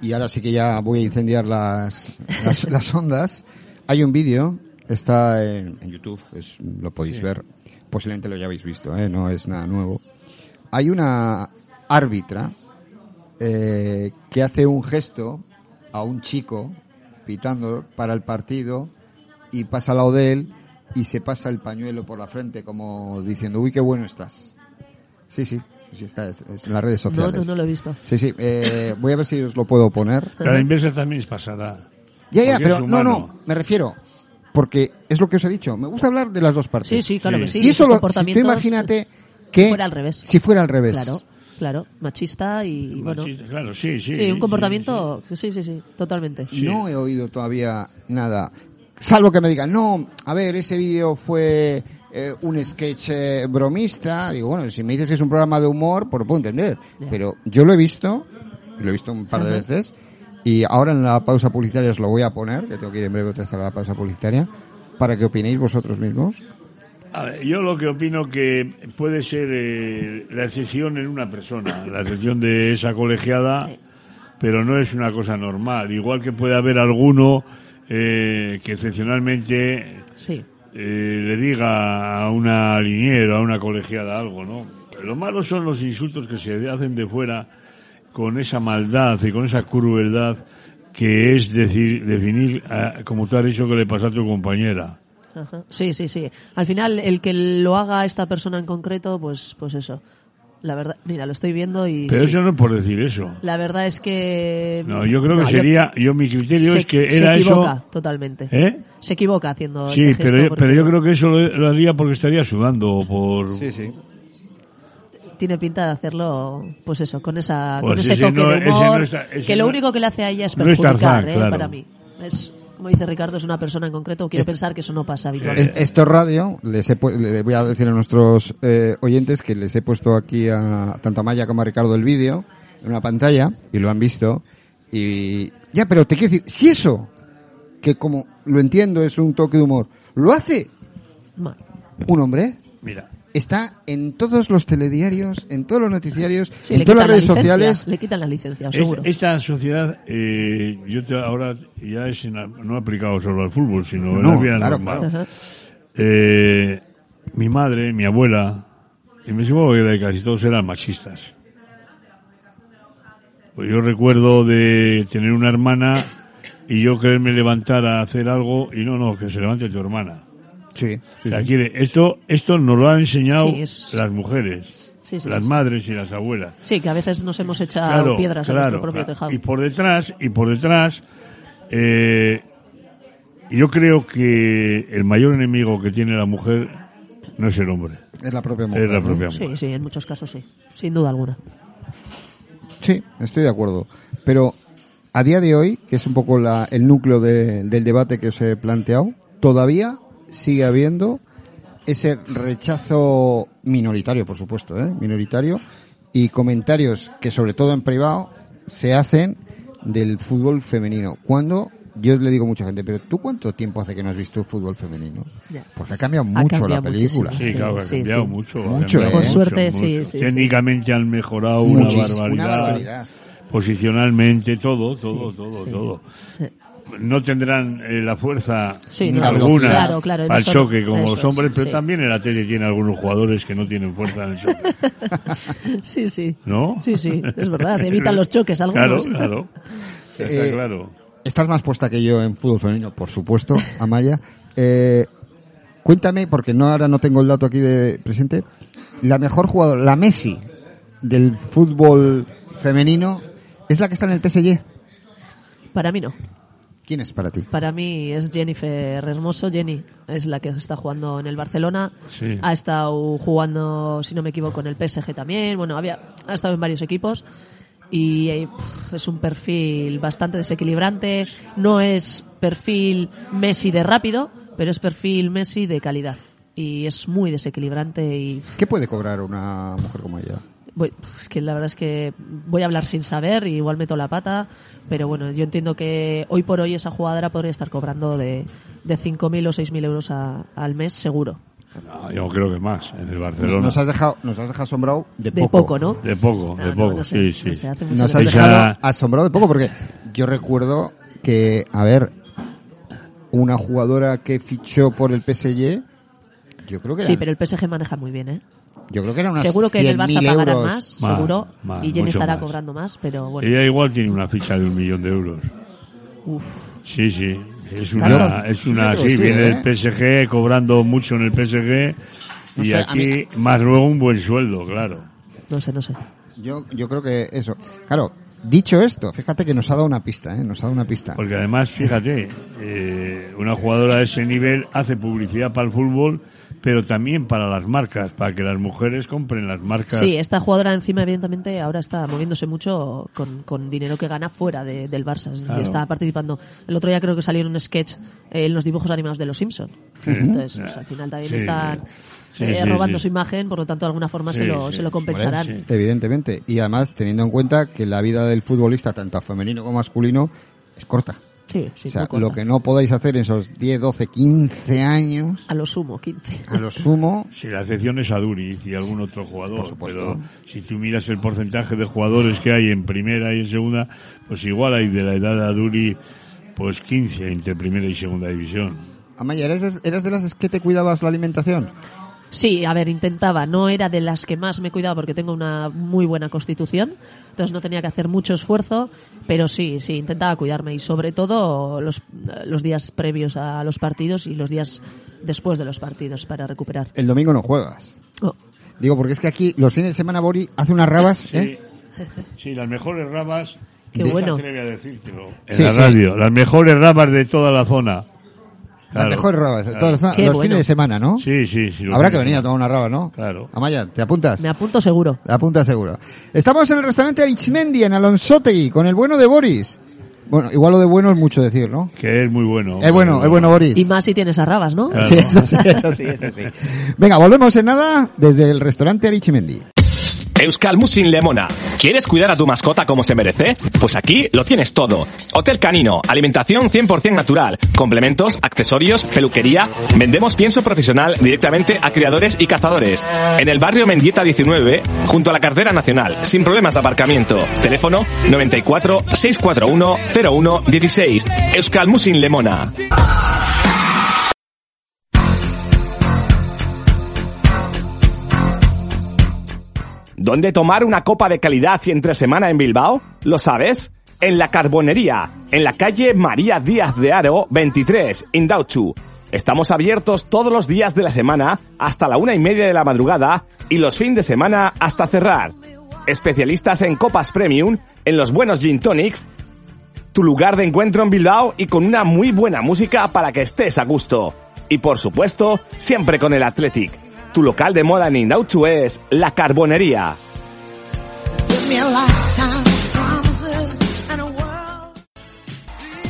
y ahora sí que ya voy a incendiar las, las, las ondas, hay un vídeo, está en, en YouTube, es- lo podéis ver, posiblemente lo hayáis visto, ¿eh? no es nada nuevo. Hay una árbitra eh, que hace un gesto a un chico pitando para el partido y pasa al lado de él y se pasa el pañuelo por la frente como diciendo, uy, qué bueno estás. Sí, sí, sí está es- es en las redes No, sociales. no, no lo he visto. Sí, sí, eh, voy a ver si os lo puedo poner. Pero a la inversa también pasará. Ya, ya, Porque pero es no, no, me refiero, porque es lo que os he dicho, me gusta hablar de las dos partes. Sí, sí, claro que sí. si eso lo, si tú comportamientos, imagínate que fuera al revés. si fuera al revés. Claro, claro, machista y, y bueno... Machista, claro, sí, sí. Sí, un sí, comportamiento... Sí, sí, sí, totalmente. No he oído todavía nada. Salvo que me digan, no, a ver, ese vídeo fue eh, un sketch eh, bromista. Digo, bueno, si me dices que es un programa de humor, pues lo puedo entender. Pero yo lo he visto, lo he visto un par de veces, y ahora en la pausa publicitaria os lo voy a poner, que tengo que ir en breve otra vez a la pausa publicitaria, para que opinéis vosotros mismos. A ver, yo lo que opino que puede ser eh, la excepción en una persona, la excepción de esa colegiada, pero no es una cosa normal. Igual que puede haber alguno eh, que excepcionalmente Sí. eh, le diga a una liniera, a una colegiada algo, ¿no? Lo malo son los insultos que se hacen de fuera con esa maldad y con esa crueldad que es decir, definir, como tú has dicho, que le pasa a tu compañera. Ajá. Sí, sí, sí. Al final, el que lo haga esta persona en concreto, pues, pues eso. La verdad, mira, lo estoy viendo y Pero sí. eso no es por decir eso. la verdad es que No, yo creo que sería, yo, mi criterio se, es que se era equivoca eso. totalmente. ¿Eh? Se equivoca haciendo Sí, ese gesto. pero, yo- porque pero yo creo que eso lo, lo haría porque estaría sudando por. Sí, sí. Tiene pinta de hacerlo, pues eso, con esa, Pues con ese ese toque no- de ese no humor, está- ese que lo no- único que le hace a ella es no es perjudicar, Tarzán, ¿eh? claro. para mí. Es, como dice Ricardo, es una persona en concreto. Quiero pensar que eso no pasa habitualmente. Es- esto es radio, les he pu- le voy a decir a nuestros eh, oyentes que les he puesto aquí a tanto a Maya como a Ricardo el vídeo en una pantalla y lo han visto y ya, pero te quiero decir, si eso que como lo entiendo es un toque de humor, lo hace un hombre, Mira, está en todos los telediarios, en todos los noticiarios, Sí, en todas las la redes licencia, sociales. Le quitan la licencia, seguro. esta sociedad, eh, yo te- ahora ya es en- no aplicado solo al fútbol, sino en No, la vida claro, normal. claro. Eh, mi madre, mi abuela, y me supongo que casi todos eran machistas. Pues yo recuerdo de tener una hermana y yo quererme levantar a hacer algo y no, no, que se levante tu hermana. Sí, sí, O sea, sí. quiere- esto, esto nos lo han enseñado Sí, es- las mujeres, Sí, sí, las sí, madres y las abuelas. Sí, que a veces nos hemos echado Claro, piedras en claro, nuestro propio claro. tejado. Y por detrás, y por detrás, eh, yo creo que el mayor enemigo que tiene la mujer no es el hombre, Es la propia mujer. es la ¿no? propia Sí, mujer. sí, en muchos casos sí. Sin duda alguna. Sí, estoy de acuerdo. Pero a día de hoy, que es un poco la- el núcleo de- del debate que os he planteado, todavía sigue habiendo ese rechazo minoritario, por supuesto, ¿eh? minoritario, y comentarios que sobre todo en privado se hacen del fútbol femenino. Cuando yo le digo a mucha gente, pero ¿tú cuánto tiempo hace que no has visto fútbol femenino? Ya. Porque ha cambiado Ha mucho la película. muchísimo. Sí, claro, ha cambiado sí. mucho. Mucho, cambiado ¿eh? Suerte, sí, sí, Técnicamente han mejorado una una barbaridad. barbaridad. Posicionalmente, todo, todo, Sí, todo, sí. todo. No tendrán eh, la fuerza Sí, alguna. Claro, claro, para el choque como eso los hombres, es, pero sí. también en la tele tiene algunos jugadores que no tienen fuerza en el choque. Sí, sí. ¿No? Sí, sí, es verdad. Evitan los choques algunos. Claro, claro. Está Eh, claro. Estás más puesta que yo en fútbol femenino, por supuesto, Amaya. Eh, cuéntame, porque no ahora no tengo el dato aquí de presente, la mejor jugadora, la Messi del fútbol femenino, ¿es la que está en el PSG? Para mí no. ¿Quién es para ti? Para mí es Jennifer Hermoso. Jenny es la que está jugando en el Barcelona. Sí. Ha estado jugando, si no me equivoco, en el PSG también. Bueno, había, ha estado en varios equipos. Y eh, pff, es un perfil bastante desequilibrante. No es perfil Messi de rápido, pero es perfil Messi de calidad. Y es muy desequilibrante y ¿Qué puede cobrar una mujer como ella? Voy- es que la verdad es que voy a hablar sin saber y igual meto la pata, pero bueno, yo entiendo que hoy por hoy esa jugadora podría estar cobrando de, de 5.000 o 6.000 euros a- al mes seguro. No, yo creo que más, en el Barcelona. Nos has dejado, nos has dejado asombrado de De poco. poco, ¿no? De poco, Ah, de no, poco, no sé, sí, sí. sé, Nos has dejado asombrado de poco porque yo recuerdo que, a ver, una jugadora que fichó por el PSG, yo creo que Sí, eran- pero el PSG maneja muy bien, ¿eh? Yo creo que eran unas Seguro que en el Barça 100.000 pagarán euros. más, seguro, y Jenny mucho estará más. cobrando más, pero bueno. Ella igual tiene una ficha de un millón de euros. Uf, Sí, sí. Es una, es una, sí, viene ¿eh? del PSG cobrando mucho en el PSG No y sé, aquí más luego un buen sueldo, claro. no sé, no sé. Yo, yo creo que eso. Claro, dicho esto, fíjate que nos ha dado una pista, ¿eh? Nos ha dado una pista. Porque además, fíjate, eh, una jugadora de ese nivel hace publicidad para el fútbol, pero también para las marcas, para que las mujeres compren las marcas. Sí, esta jugadora encima, evidentemente, ahora está moviéndose mucho con, con dinero que gana fuera de- del Barça. Es decir, Claro. está participando. El otro día creo que salió un sketch eh, en los dibujos animados de Los Simpson. Entonces, pues, al final también Sí, están sí, eh, sí, robando sí. su imagen, por lo tanto, de alguna forma se, lo, sí. se lo compensarán. Evidentemente. Y además, teniendo en cuenta que la vida del futbolista, tanto femenino como masculino, es corta. Sí, sí, o sea, lo que no podáis hacer en esos 10, 12, 15 años, A lo sumo, 15. a lo sumo, Si la excepción es a Duriz y algún otro jugador, Por supuesto. pero si tú miras el porcentaje de jugadores que hay en primera y en segunda, pues igual hay de la edad de Aduri, pues 15 entre primera y segunda división. Amaya, ¿eres, ¿eres de las que te cuidabas la alimentación? Sí, a ver, intentaba. No era de las que más me cuidaba porque tengo una muy buena constitución. Entonces no tenía que hacer mucho esfuerzo, pero sí, sí, intentaba cuidarme y sobre todo los, los días previos a los partidos y los días después de los partidos para recuperar. El domingo no juegas. Oh, Digo, porque es que aquí los fines de semana Bori hace unas rabas, ¿eh? Sí, sí, las mejores rabas. Qué no bueno. a decírtelo en Sí, la sí. radio. Las mejores rabas de toda la zona. Las mejores rabas. Qué los bueno. fines de semana, ¿no? Sí, sí, sí. Habrá que venir a tomar una raba, ¿no? Claro. Amaya, ¿te apuntas? me apunto seguro. Te apuntas seguro. Estamos en el restaurante Arichmendi, en Alonsotegui, con el bueno de Boris. Bueno, igual lo de bueno es mucho decir, ¿no? Que es muy bueno. Es bueno, es bueno Boris. Y más si tienes arrabas, ¿no? Claro. Sí, eso sí, eso sí, eso sí. Venga, volvemos en nada desde el restaurante Arichimendi. Euskal Musin Lemona. ¿Quieres cuidar a tu mascota como se merece? Pues aquí lo tienes todo. Hotel canino, alimentación 100% natural, complementos, accesorios, peluquería. Vendemos pienso profesional directamente a criadores y cazadores. En el barrio Mendieta 19, junto a la cartera nacional, sin problemas de aparcamiento. Teléfono 94 641 01 16. Euskal Musin Lemona. ¿Dónde tomar una copa de calidad y entre semana en Bilbao? ¿Lo sabes? En la Carbonería, en la calle María Díaz de Aro 23, Indauchu. Estamos abiertos todos los días de la semana hasta la una y media de la madrugada y los fines de semana hasta cerrar. Especialistas en copas premium, en los buenos gin tonics, tu lugar de encuentro en Bilbao y con una muy buena música para que estés a gusto. Y por supuesto, siempre con el Athletic. Tu local de moda en Indauchu es La Carbonería.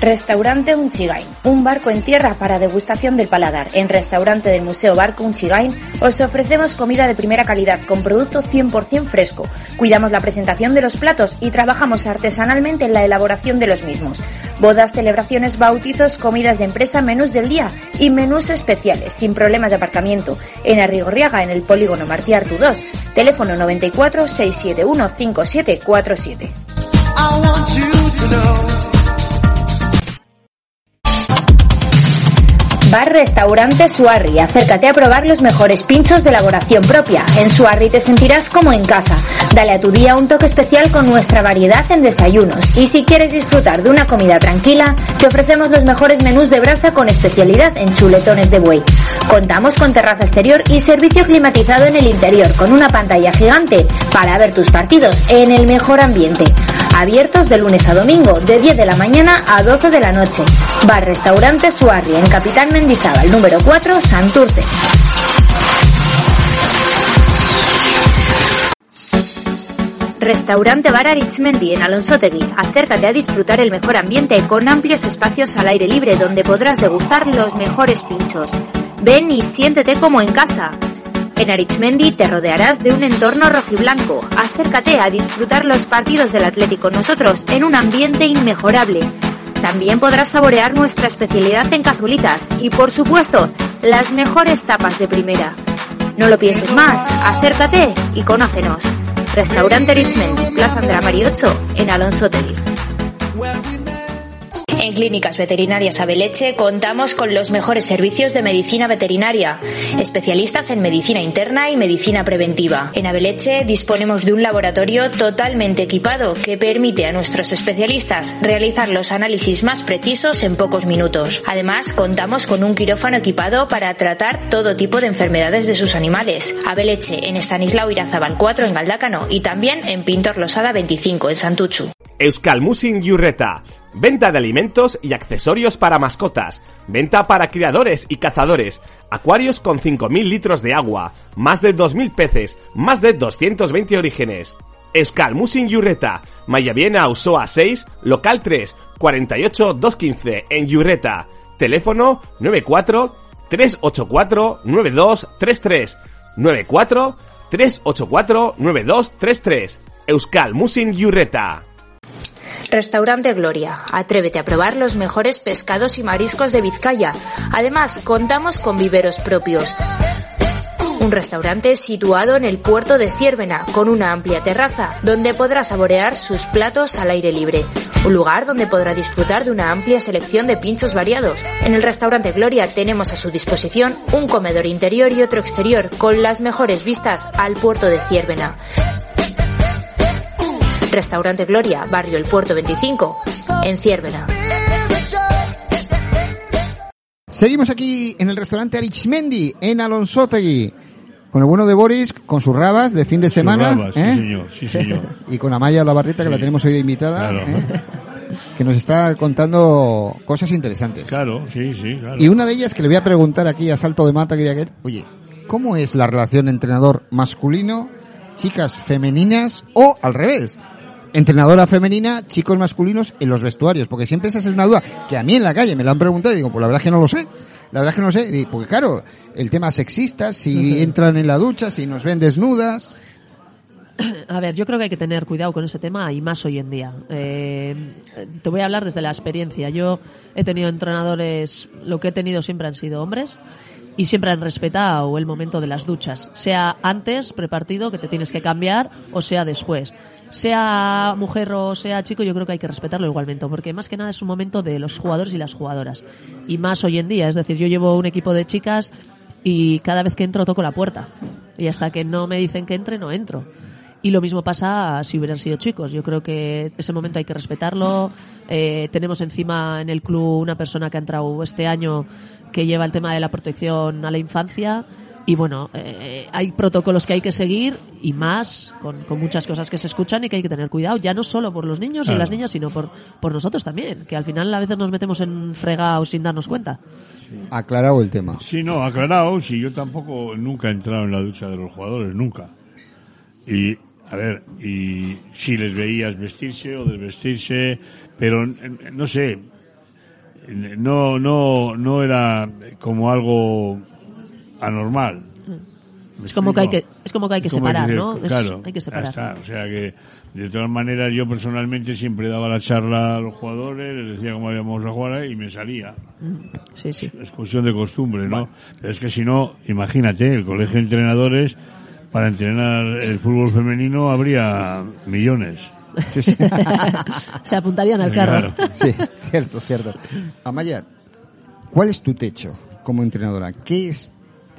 Restaurante Unchigain, un barco en tierra para degustación del paladar. En Restaurante del Museo Barco Unchigain os ofrecemos comida de primera calidad con producto 100% fresco. Cuidamos la presentación de los platos y trabajamos artesanalmente en la elaboración de los mismos. Bodas, celebraciones, bautizos, comidas de empresa, menús del día y menús especiales, sin problemas de aparcamiento. En Arrigorriaga, en el polígono Martí Artu 2, teléfono 94 671 5747. Bar Restaurante Suarri. Acércate a probar los mejores pinchos de elaboración propia. En Suarri te sentirás como en casa. Dale a tu día un toque especial con nuestra variedad en desayunos. Y si quieres disfrutar de una comida tranquila, te ofrecemos los mejores menús de brasa con especialidad en chuletones de buey. Contamos con terraza exterior y servicio climatizado en el interior con una pantalla gigante para ver tus partidos en el mejor ambiente. Abiertos de lunes a domingo, de 10 de la mañana a 12 de la noche. Bar Restaurante Suarri en Capitán Mendizábal, número 4, Santurce. Restaurante Bar Aritzmendi en Alonsotegui. Acércate a disfrutar el mejor ambiente con amplios espacios al aire libre donde podrás degustar los mejores pinchos. Ven y siéntete como en casa. En Aritzmendi te rodearás de un entorno rojiblanco. Acércate a disfrutar los partidos del Atlético nosotros en un ambiente inmejorable. También podrás saborear nuestra especialidad en cazulitas y, por supuesto, las mejores tapas de primera. No lo pienses más, acércate y conócenos. Restaurante Richmond, Plaza Andrea Mari 8, en Alonso Tegui. En Clínicas Veterinarias Abeleche contamos con los mejores servicios de medicina veterinaria, especialistas en medicina interna y medicina preventiva. En Abeleche disponemos de un laboratorio totalmente equipado que permite a nuestros especialistas realizar los análisis más precisos en pocos minutos. Además, contamos con un quirófano equipado para tratar todo tipo de enfermedades de sus animales. Abeleche en Estanislao Irazabal 4 en Galdácano y también en Pintor Losada 25 en Santuchu. Euskal Musin Yurreta. Venta de alimentos y accesorios para mascotas. Venta para criadores y cazadores. Acuarios con 5.000 litros de agua. Más de 2.000 peces. Más de 220 orígenes. Euskal Musin Yurreta. Mayaviena Usoa 6, local 3, 48 215 en Yurreta. Teléfono 94 384 9233. 94 384 9233. Euskal Musin Yurreta. Restaurante Gloria. Atrévete a probar los mejores pescados y mariscos de Vizcaya. Además, contamos con viveros propios. Un restaurante situado en el puerto de Ciérvena, con una amplia terraza, donde podrá saborear sus platos al aire libre. Un lugar donde podrá disfrutar de una amplia selección de pinchos variados. En el restaurante Gloria tenemos a su disposición un comedor interior y otro exterior, con las mejores vistas al puerto de Ciérvena. Restaurante Gloria, Barrio El Puerto 25, en Ciérvena. Seguimos aquí en el restaurante Arichmendi, en Alonsotegui. Con el bueno de Boris, con sus rabas de fin de semana. Rabas, ¿eh? Sí, señor, sí, señor. Y con Amaya La Barrita, que la tenemos hoy de invitada. Claro. ¿eh? Que nos está contando cosas interesantes. Claro, sí, sí, claro. Y una de ellas que le voy a preguntar aquí a salto de mata, quería que, oye, ¿cómo es la relación entrenador masculino, chicas femeninas o al revés? Entrenadora femenina, chicos masculinos en los vestuarios, porque siempre esa es una duda que a mí en la calle me la han preguntado y digo, pues la verdad es que no lo sé. La verdad es que no lo sé, porque claro, el tema sexista, si entran en la ducha, si nos ven desnudas. A ver, yo creo que hay que tener cuidado con ese tema y más hoy en día. Eh, te voy a hablar desde la experiencia. Yo he tenido entrenadores, lo que he tenido siempre han sido hombres y siempre han respetado el momento de las duchas, sea antes, prepartido, que te tienes que cambiar, o sea después. Sea mujer o sea chico, yo creo que hay que respetarlo igualmente, porque más que nada es un momento de los jugadores y las jugadoras. Y más hoy en día, es decir, yo llevo un equipo de chicas y cada vez que entro toco la puerta. Y hasta que no me dicen que entre, no entro. Y lo mismo pasa si hubieran sido chicos. Yo creo que ese momento hay que respetarlo. Eh, tenemos encima en el club una persona que ha entrado este año que lleva el tema de la protección a la infancia. Y bueno, eh, hay protocolos que hay que seguir y más, con, con, muchas cosas que se escuchan y que hay que tener cuidado, ya no solo por los niños y las niñas, sino por, por nosotros también, que al final a veces nos metemos en fregado sin darnos cuenta. Aclarado el tema. Sí, no, aclarado, sí, yo tampoco nunca he entrado en la ducha de los jugadores, nunca. Y a ver, y si les veías vestirse o desvestirse, pero no sé, no, no, no era como algo anormal. Es como, que hay que, es como que hay que separar, ¿no? Claro, hay que separar. O sea que, de todas maneras, yo personalmente siempre daba la charla a los jugadores, les decía cómo íbamos a jugar y me salía. Sí, sí. Es cuestión de costumbre, ¿no? Pero es que si no, imagínate, el colegio de entrenadores para entrenar el fútbol femenino habría millones. Se apuntarían al carro. Sí, cierto, cierto. Amaya, ¿cuál es tu techo como entrenadora? ¿Qué es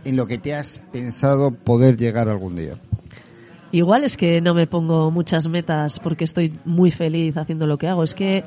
en lo que te has pensado poder llegar algún día? Igual es que no me pongo muchas metas porque estoy muy feliz haciendo lo que hago. Es que,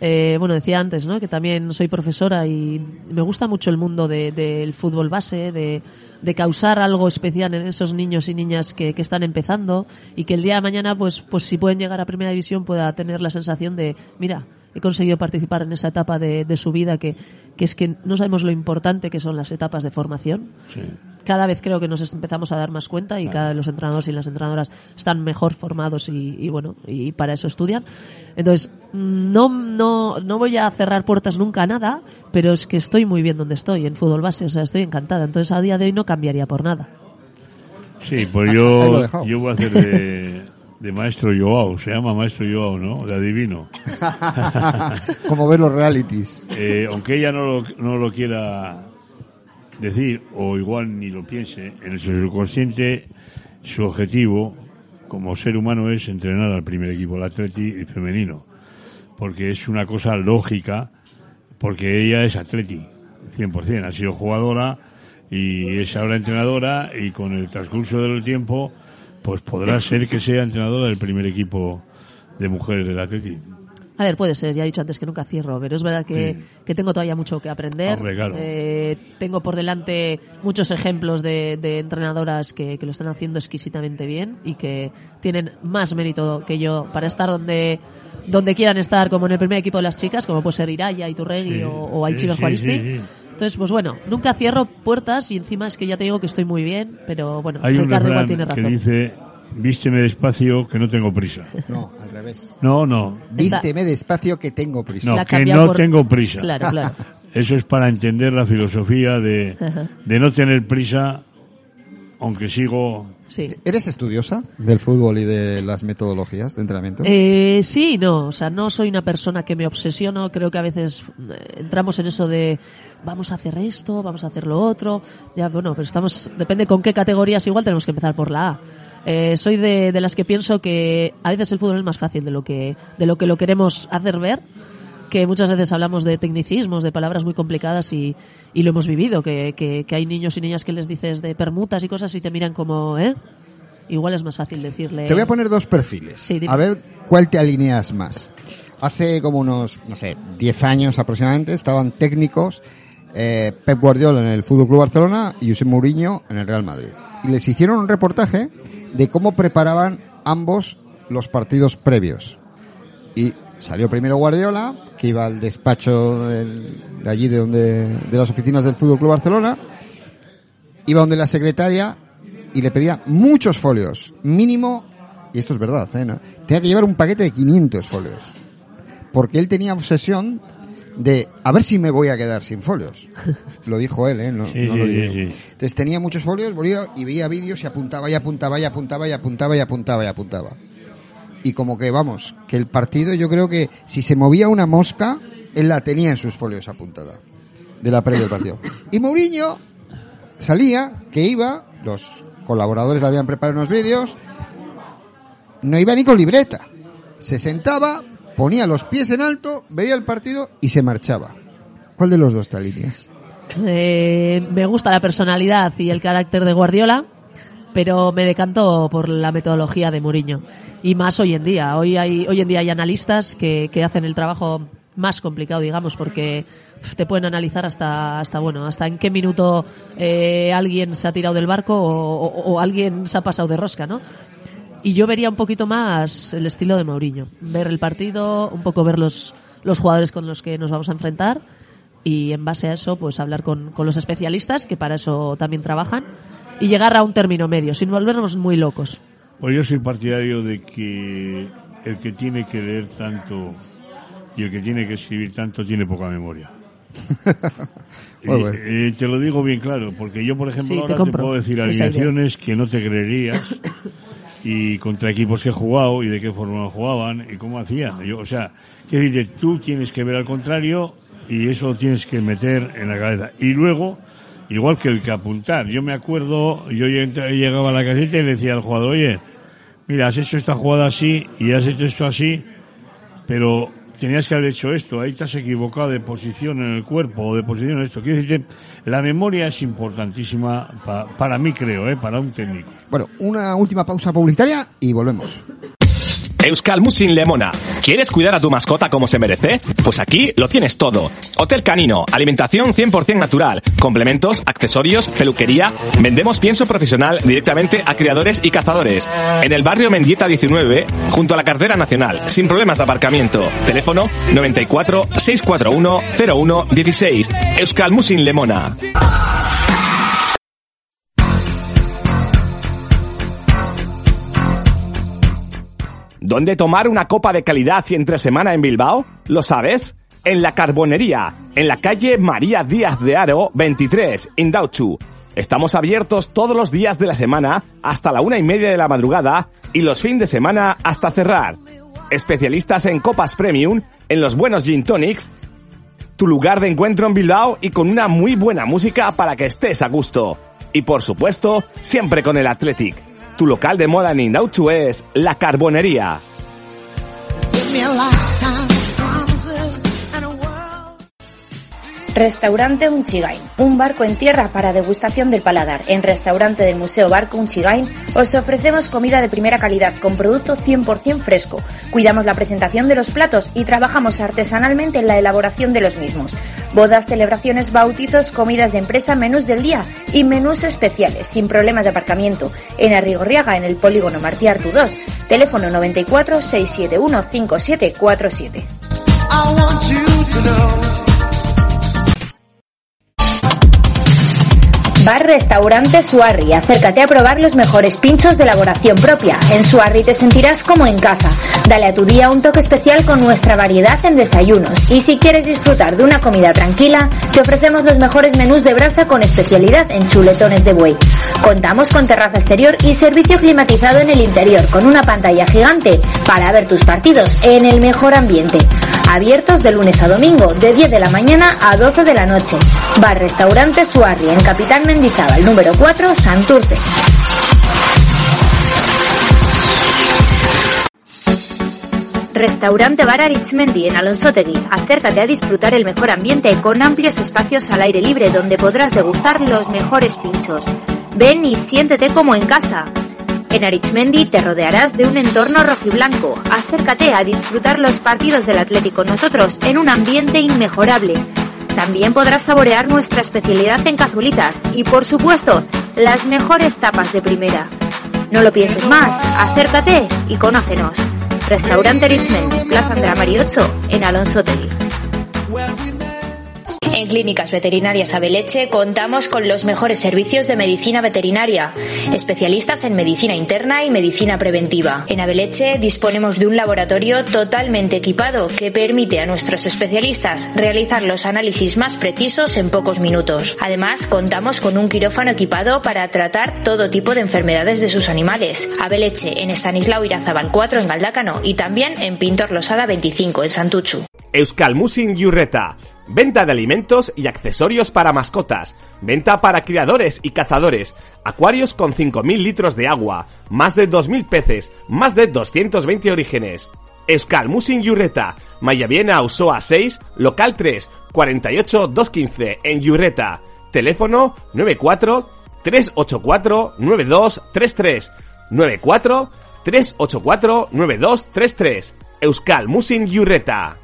eh, bueno, decía antes, ¿no? Que también soy profesora y me gusta mucho el mundo del de, fútbol base, de, de causar algo especial en esos niños y niñas que, que, están empezando y que el día de mañana, pues, pues si pueden llegar a primera división, pueda tener la sensación de, mira, he conseguido participar en esa etapa de, de su vida que, que, es que no sabemos lo importante que son las etapas de formación. Sí. Cada vez creo que nos empezamos a dar más cuenta y Claro. cada vez los entrenadores y las entrenadoras están mejor formados y, y bueno, y para eso estudian. Entonces, no, no, no voy a cerrar puertas nunca a nada, pero es que estoy muy bien donde estoy, en fútbol base, o sea, estoy encantada. Entonces, a día de hoy no cambiaría por nada. Sí, pues yo, yo voy a hacer de, de maestro Joao, se llama maestro Joao, ¿no? De adivino. Como ver los realities. Eh, aunque ella no lo, no lo quiera decir, o igual ni lo piense, en el subconsciente su objetivo como ser humano es entrenar al primer equipo, el atleti femenino. Porque es una cosa lógica, porque ella es atleti, 100%. Ha sido jugadora y es ahora entrenadora y con el transcurso del tiempo pues podrá ser que sea entrenadora del primer equipo de mujeres del atleti. A ver, puede ser, ya he dicho antes que nunca cierro, pero es verdad que, Sí. que tengo todavía mucho que aprender. Hombre, claro. Eh, tengo por delante muchos ejemplos de, de entrenadoras que, que lo están haciendo exquisitamente bien y que tienen más mérito que yo para estar donde donde quieran estar, como en el primer equipo de las chicas, como puede ser Iraya, Iturregui Sí. o, o Aichi Sí, Entonces, pues bueno, nunca cierro puertas y encima es que ya te digo que estoy muy bien, pero bueno, Hay un Ricardo igual tiene que razón. dice, vísteme despacio que no tengo prisa. No, al revés. No, no, Vísteme despacio que tengo prisa. no, La que no por- tengo prisa. Claro, claro. Eso es para entender la filosofía de, de no tener prisa, aunque sigo... Sí. ¿Eres estudiosa del fútbol y de las metodologías de entrenamiento? Eh, sí no, o sea, no soy una persona que me obsesiono, creo que a veces eh, entramos en eso de vamos a hacer esto, vamos a hacer lo otro, ya bueno, pero estamos, depende con qué categorías, igual tenemos que empezar por la A. Eh, soy de, de las que pienso que a veces el fútbol es más fácil de lo que, de lo que lo queremos hacer ver, que muchas veces hablamos de tecnicismos, de palabras muy complicadas y, y lo hemos vivido, que, que, que hay niños y niñas que les dices de permutas y cosas y te miran como, ¿eh? Igual es más fácil decirle... Te voy a poner dos perfiles. Sí, a ver cuál te alineas más. Hace como unos, no sé, 10 años aproximadamente estaban técnicos eh, Pep Guardiola en el Fútbol Club Barcelona y José Mourinho en el Real Madrid. Y les hicieron un reportaje de cómo preparaban ambos los partidos previos. Y salió primero Guardiola, que iba al despacho del- de allí de donde de las oficinas del Fútbol Club Barcelona, iba donde la secretaria y le pedía muchos folios, mínimo, y esto es verdad, ¿eh? ¿no? tenía que llevar un paquete de 500 folios, porque él tenía obsesión de a ver si me voy a quedar sin folios. Lo dijo él, ¿eh? No, Sí, no lo digo sí, yo. sí. Entonces tenía muchos folios, volvía y veía vídeos y apuntaba y apuntaba y apuntaba y apuntaba y apuntaba y apuntaba. Y como que, vamos, que el partido yo creo que si se movía una mosca, él la tenía en sus folios apuntada. De la previa del partido. Y Mourinho salía, que iba, los colaboradores le habían preparado unos vídeos, no iba ni con libreta. Se sentaba, ponía los pies en alto, veía el partido y se marchaba. ¿Cuál de los dos te alineas? Eh, me gusta la personalidad y el carácter de Guardiola, pero me decanto por la metodología de Mourinho. Y más hoy en día. Hoy, hay, hoy en día hay analistas que, que hacen el trabajo más complicado, digamos, porque te pueden analizar hasta, hasta bueno, hasta en qué minuto eh, alguien se ha tirado del barco o, o- o alguien se ha pasado de rosca, ¿no? Y yo vería un poquito más el estilo de Mourinho. Ver el partido, un poco ver los, los jugadores con los que nos vamos a enfrentar y en base a eso, pues hablar con, con los especialistas, que para eso también trabajan, y llegar a un término medio, sin volvernos muy locos. Pues yo soy partidario de que el que tiene que leer tanto y el que tiene que escribir tanto tiene poca memoria. Eh, te lo digo bien claro, porque yo, por ejemplo, Sí, te ahora te, compro puedo decir alineaciones que no te creerías y contra equipos que he jugado y de qué forma jugaban y cómo hacían. Yo, o sea, que decir, tú tienes que ver al contrario y eso lo tienes que meter en la cabeza. Y luego, igual que el que apuntar. Yo me acuerdo, yo lleg- llegaba a la caseta y le decía al jugador, oye, mira, has hecho esta jugada así y has hecho esto así, pero tenías que haber hecho esto, ahí te has equivocado de posición en el cuerpo o de posición en esto. Quiero decirte, la memoria es importantísima pa- para mí, creo, ¿eh? para un técnico. Bueno, una última pausa publicitaria y volvemos. Euskal Musin Lemona. ¿Quieres cuidar a tu mascota como se merece? Pues aquí lo tienes todo. Hotel canino, alimentación 100% natural, complementos, accesorios, peluquería. Vendemos pienso profesional directamente a criadores y cazadores. En el barrio Mendieta 19, junto a la cartera nacional, sin problemas de aparcamiento. Teléfono 94 641 01 16. Euskal Musin Lemona. ¿Dónde tomar una copa de calidad y entre semana en Bilbao? ¿Lo sabes? En la Carbonería, en la calle María Díaz de Aro 23, Indauchu. Estamos abiertos todos los días de la semana hasta la una y media de la madrugada y los fines de semana hasta cerrar. Especialistas en copas premium, en los buenos gin tonics, tu lugar de encuentro en Bilbao y con una muy buena música para que estés a gusto. Y por supuesto, siempre con el Athletic. Tu local de moda en Indauchu es La Carbonería. Restaurante Unchigain, un barco en tierra para degustación del paladar. En restaurante del Museo Barco Unchigain os ofrecemos comida de primera calidad con producto 100% fresco. Cuidamos la presentación de los platos y trabajamos artesanalmente en la elaboración de los mismos. Bodas, celebraciones, bautizos, comidas de empresa, menús del día y menús especiales sin problemas de aparcamiento. En Arrigorriaga, en el polígono Martí Artu 2, teléfono 94 671 5747. Bar Restaurante Suarri. Acércate a probar los mejores pinchos de elaboración propia. En Suarri te sentirás como en casa. Dale a tu día un toque especial con nuestra variedad en desayunos. Y si quieres disfrutar de una comida tranquila, te ofrecemos los mejores menús de brasa con especialidad en chuletones de buey. Contamos con terraza exterior y servicio climatizado en el interior con una pantalla gigante para ver tus partidos en el mejor ambiente. Abiertos de lunes a domingo, de 10 de la mañana a 12 de la noche. Bar Restaurante Suarri en Capitán Mendizábal, número 4, Santurce. Restaurante Bar Aritzmendi en Alonsotegui. Acércate a disfrutar el mejor ambiente con amplios espacios al aire libre donde podrás degustar los mejores pinchos. Ven y siéntete como en casa. En Aritzmendi te rodearás de un entorno rojiblanco. Acércate a disfrutar los partidos del Atlético nosotros en un ambiente inmejorable. También podrás saborear nuestra especialidad en cazulitas y, por supuesto, las mejores tapas de primera. No lo pienses más, acércate y conócenos. Restaurante Richmond, Plaza Andrea Mari 8, en Alonso Tegui. En Clínicas Veterinarias Abeleche contamos con los mejores servicios de medicina veterinaria, especialistas en medicina interna y medicina preventiva. En Abeleche disponemos de un laboratorio totalmente equipado que permite a nuestros especialistas realizar los análisis más precisos en pocos minutos. Además, contamos con un quirófano equipado para tratar todo tipo de enfermedades de sus animales. Abeleche en Estanislao Irazabal 4 en Galdácano y también en Pintor Losada 25 en Santuchu. Euskalmusin Yurreta. Venta de alimentos y accesorios para mascotas. Venta para criadores y cazadores. Acuarios con 5.000 litros de agua. Más de 2.000 peces. Más de 220 orígenes. Euskalmusin Yurreta. Mayaviena Usoa 6, local 3, 48 215 en Yurreta. Teléfono 94 384 9233. 94 384 9233. Euskal Musin Yurreta.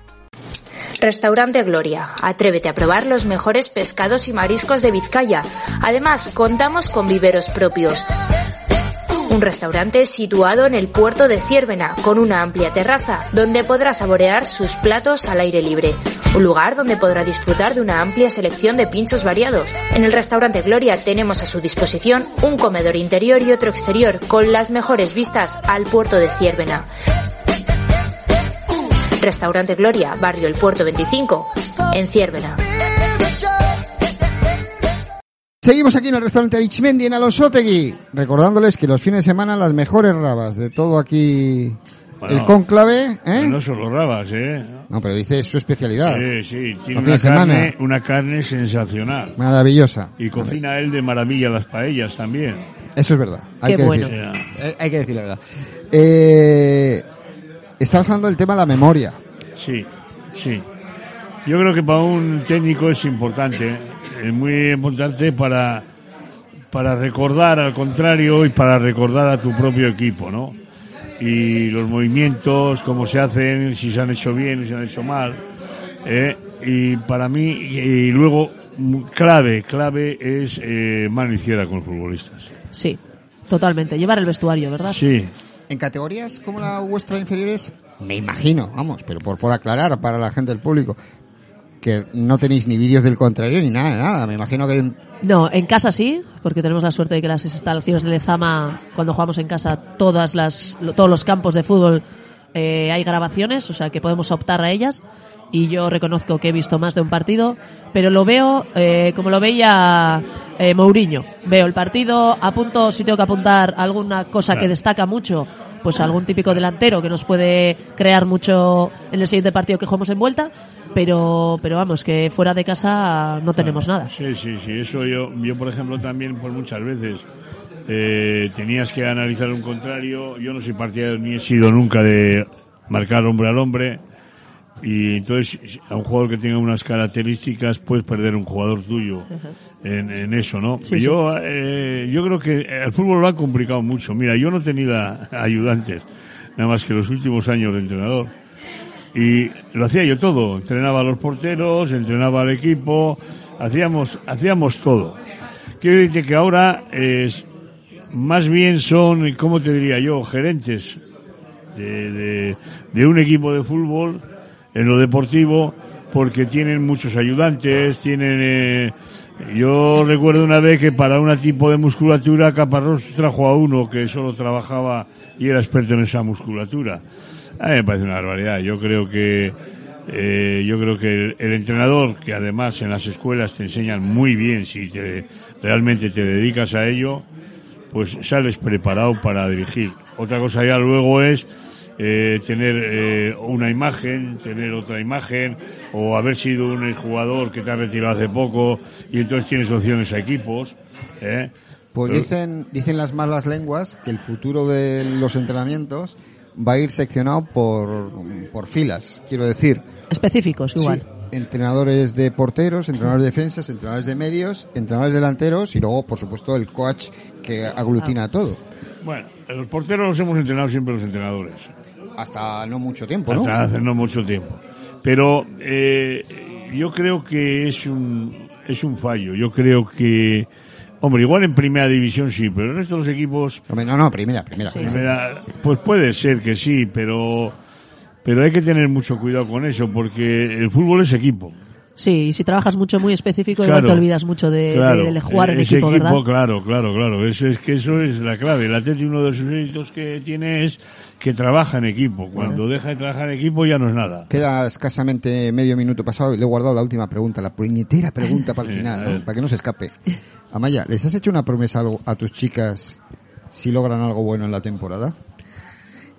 Restaurante Gloria. Atrévete a probar los mejores pescados y mariscos de Vizcaya. Además, contamos con viveros propios. Un restaurante situado en el puerto de Ciérvena, con una amplia terraza, donde podrá saborear sus platos al aire libre. Un lugar donde podrá disfrutar de una amplia selección de pinchos variados. En el restaurante Gloria tenemos a su disposición un comedor interior y otro exterior, con las mejores vistas al puerto de Ciérvena. Restaurante Gloria, Barrio El Puerto 25, en Ciérvena. Seguimos aquí en el restaurante Arichmendi en Alonsotegui, recordándoles que los fines de semana las mejores rabas de todo aquí Bueno, el cónclave, ¿eh? No solo rabas, ¿eh? No, pero dice su especialidad. Sí, sí, tiene Los fines una de semana. carne, una carne sensacional. Maravillosa. Y cocina él de maravilla las paellas también. Eso es verdad. Hay Qué que bueno. decir- eh, hay que decir la verdad. Eh, estamos hablando del tema de la memoria. Sí, sí. Yo creo que para un técnico es importante, es muy importante para, para recordar al contrario y para recordar a tu propio equipo, ¿no? Y los movimientos, cómo se hacen, si se han hecho bien, si se han hecho mal. ¿eh? Y para mí, y, y luego, clave, clave es eh, mano izquierda con los futbolistas. Sí, totalmente. Llevar el vestuario, ¿verdad? Sí, En categorías como la vuestra inferiores, me imagino, vamos, pero por, por aclarar para la gente del público, que no tenéis ni vídeos del contrario ni nada, nada. Me imagino que No, en casa sí, porque tenemos la suerte de que las instalaciones de Lezama, cuando jugamos en casa, todas las, todos los campos de fútbol eh, hay grabaciones, o sea que podemos optar a ellas. Y yo reconozco que he visto más de un partido, pero lo veo eh, como lo veía eh, Mourinho. Veo el partido, apunto si tengo que apuntar alguna cosa que destaca mucho, pues algún típico delantero que nos puede crear mucho en el siguiente partido que jugamos en vuelta, pero, pero vamos, que fuera de casa no tenemos nada. Sí, sí, sí. Eso yo, yo por ejemplo, también por muchas veces eh, tenías que analizar un contrario. Yo no soy partidario ni he sido nunca de marcar hombre al hombre. Y entonces, a un jugador que tenga unas características, puedes perder un jugador tuyo en, en eso, ¿no? Sí, yo, eh, yo creo que el fútbol lo ha complicado mucho. Mira, yo no tenido ayudantes, nada más que los últimos años de entrenador. Y lo hacía yo todo. Entrenaba a los porteros, entrenaba al equipo, hacíamos, hacíamos todo. Quiero decirte que ahora es, más bien son, ¿cómo te diría yo? Gerentes de, de, de un equipo de fútbol en lo deportivo porque tienen muchos ayudantes, tienen... eh, yo recuerdo una vez que para un tipo de musculatura Caparrós trajo a uno que solo trabajaba y era experto en esa musculatura. A mí me parece una barbaridad. Yo creo que eh, yo creo que el, el entrenador, que además en las escuelas te enseñan muy bien si te, realmente te dedicas a ello, pues sales preparado para dirigir. Otra cosa ya luego es eh, tener eh, una imagen, tener otra imagen, o haber sido un jugador que te ha retirado hace poco y entonces tienes opciones a equipos. ¿eh? Pues dicen, dicen las malas lenguas que el futuro de los entrenamientos va a ir seccionado por, por filas, quiero decir. Específicos, igual. Sí, entrenadores de porteros, entrenadores de defensas, entrenadores de medios, entrenadores delanteros y luego, por supuesto, el coach que aglutina todo. Bueno, los porteros los hemos entrenado siempre los entrenadores. Hasta no mucho tiempo, ¿no? Hasta hace no mucho tiempo. Pero eh, yo creo que es un, es un fallo. Yo creo que, hombre, igual en primera división sí, pero en el resto de los equipos, No, no, primera, primera. Sí, primera, pues puede ser que sí, pero, pero hay que tener mucho cuidado con eso porque el fútbol es equipo. Sí, y si trabajas mucho muy específico, igual te olvidas mucho de, Claro, de jugar en ese equipo, ¿verdad? Claro, claro, claro. Eso es que eso es la clave. El Atleti uno de sus éxitos que tiene es que trabaja en equipo. Cuando deja de trabajar en equipo ya no es nada. Queda escasamente medio minuto pasado y le he guardado la última pregunta, la puñetera pregunta para el final, para que no se escape. Amaya, ¿les has hecho una promesa algo a tus chicas si logran algo bueno en la temporada?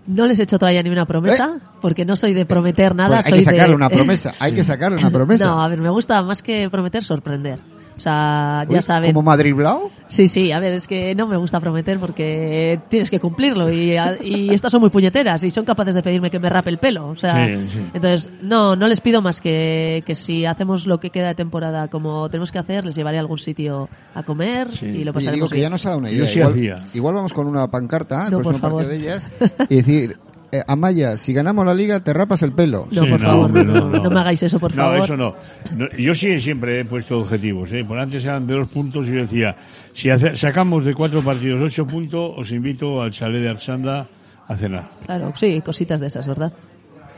No les he hecho todavía ni una promesa, porque no soy de prometer nada. Pues hay soy que sacarle de... una promesa, hay que sacarle una promesa. No, a ver, me gusta más que prometer, sorprender. O sea, ya Uy, saben. ¿Como Madrid Blau? Sí, sí, a ver, es que no me gusta prometer porque tienes que cumplirlo y, y estas son muy puñeteras y son capaces de pedirme que me rape el pelo. O sea, Sí, sí. entonces, no, no les pido más que, que si hacemos lo que queda de temporada como tenemos que hacer, les llevaré a algún sitio a comer Sí. y lo Oye, digo pasaremos que ya bien. nos ha dado una Yo idea. sí igual, igual vamos con una pancarta No, próximo por favor. partido de ellas y decir, eh, Amaya, si ganamos la liga te rapas el pelo. No, Sí, por favor, hombre, no, no me hagáis eso, por no, favor. eso no. No, Yo sí siempre he puesto objetivos. ¿eh? Por antes eran de dos puntos y yo decía, si hace- sacamos de cuatro partidos ocho puntos, os invito al chalet de Arsanda a cenar. Claro, sí, cositas de esas, ¿verdad?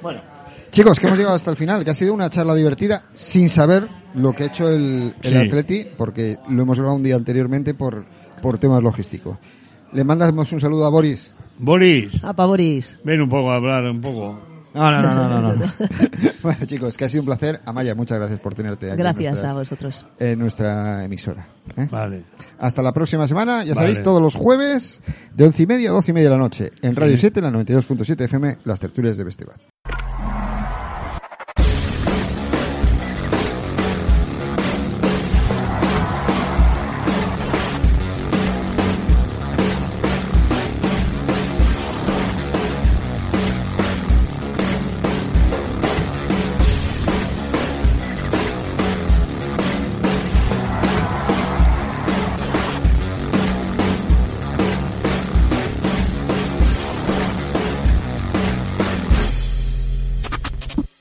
Bueno, Chicos, que hemos llegado hasta el final, que ha sido una charla divertida sin saber lo que ha hecho el, el Sí. Atleti, porque lo hemos grabado un día anteriormente por, por temas logísticos. Le mandamos un saludo a Boris. Boris, Apa, Boris. ven un poco a hablar un poco. No, no, no, no, no. no. bueno, chicos, que ha sido un placer. Amaya, muchas gracias por tenerte aquí en Gracias nuestras- a vosotros. en nuestra emisora. ¿eh? Vale. Hasta la próxima semana, ya Vale. sabéis, todos los jueves de once y media a doce y media de la noche en Radio 7, la 92.7 FM, las tertulias de Festival.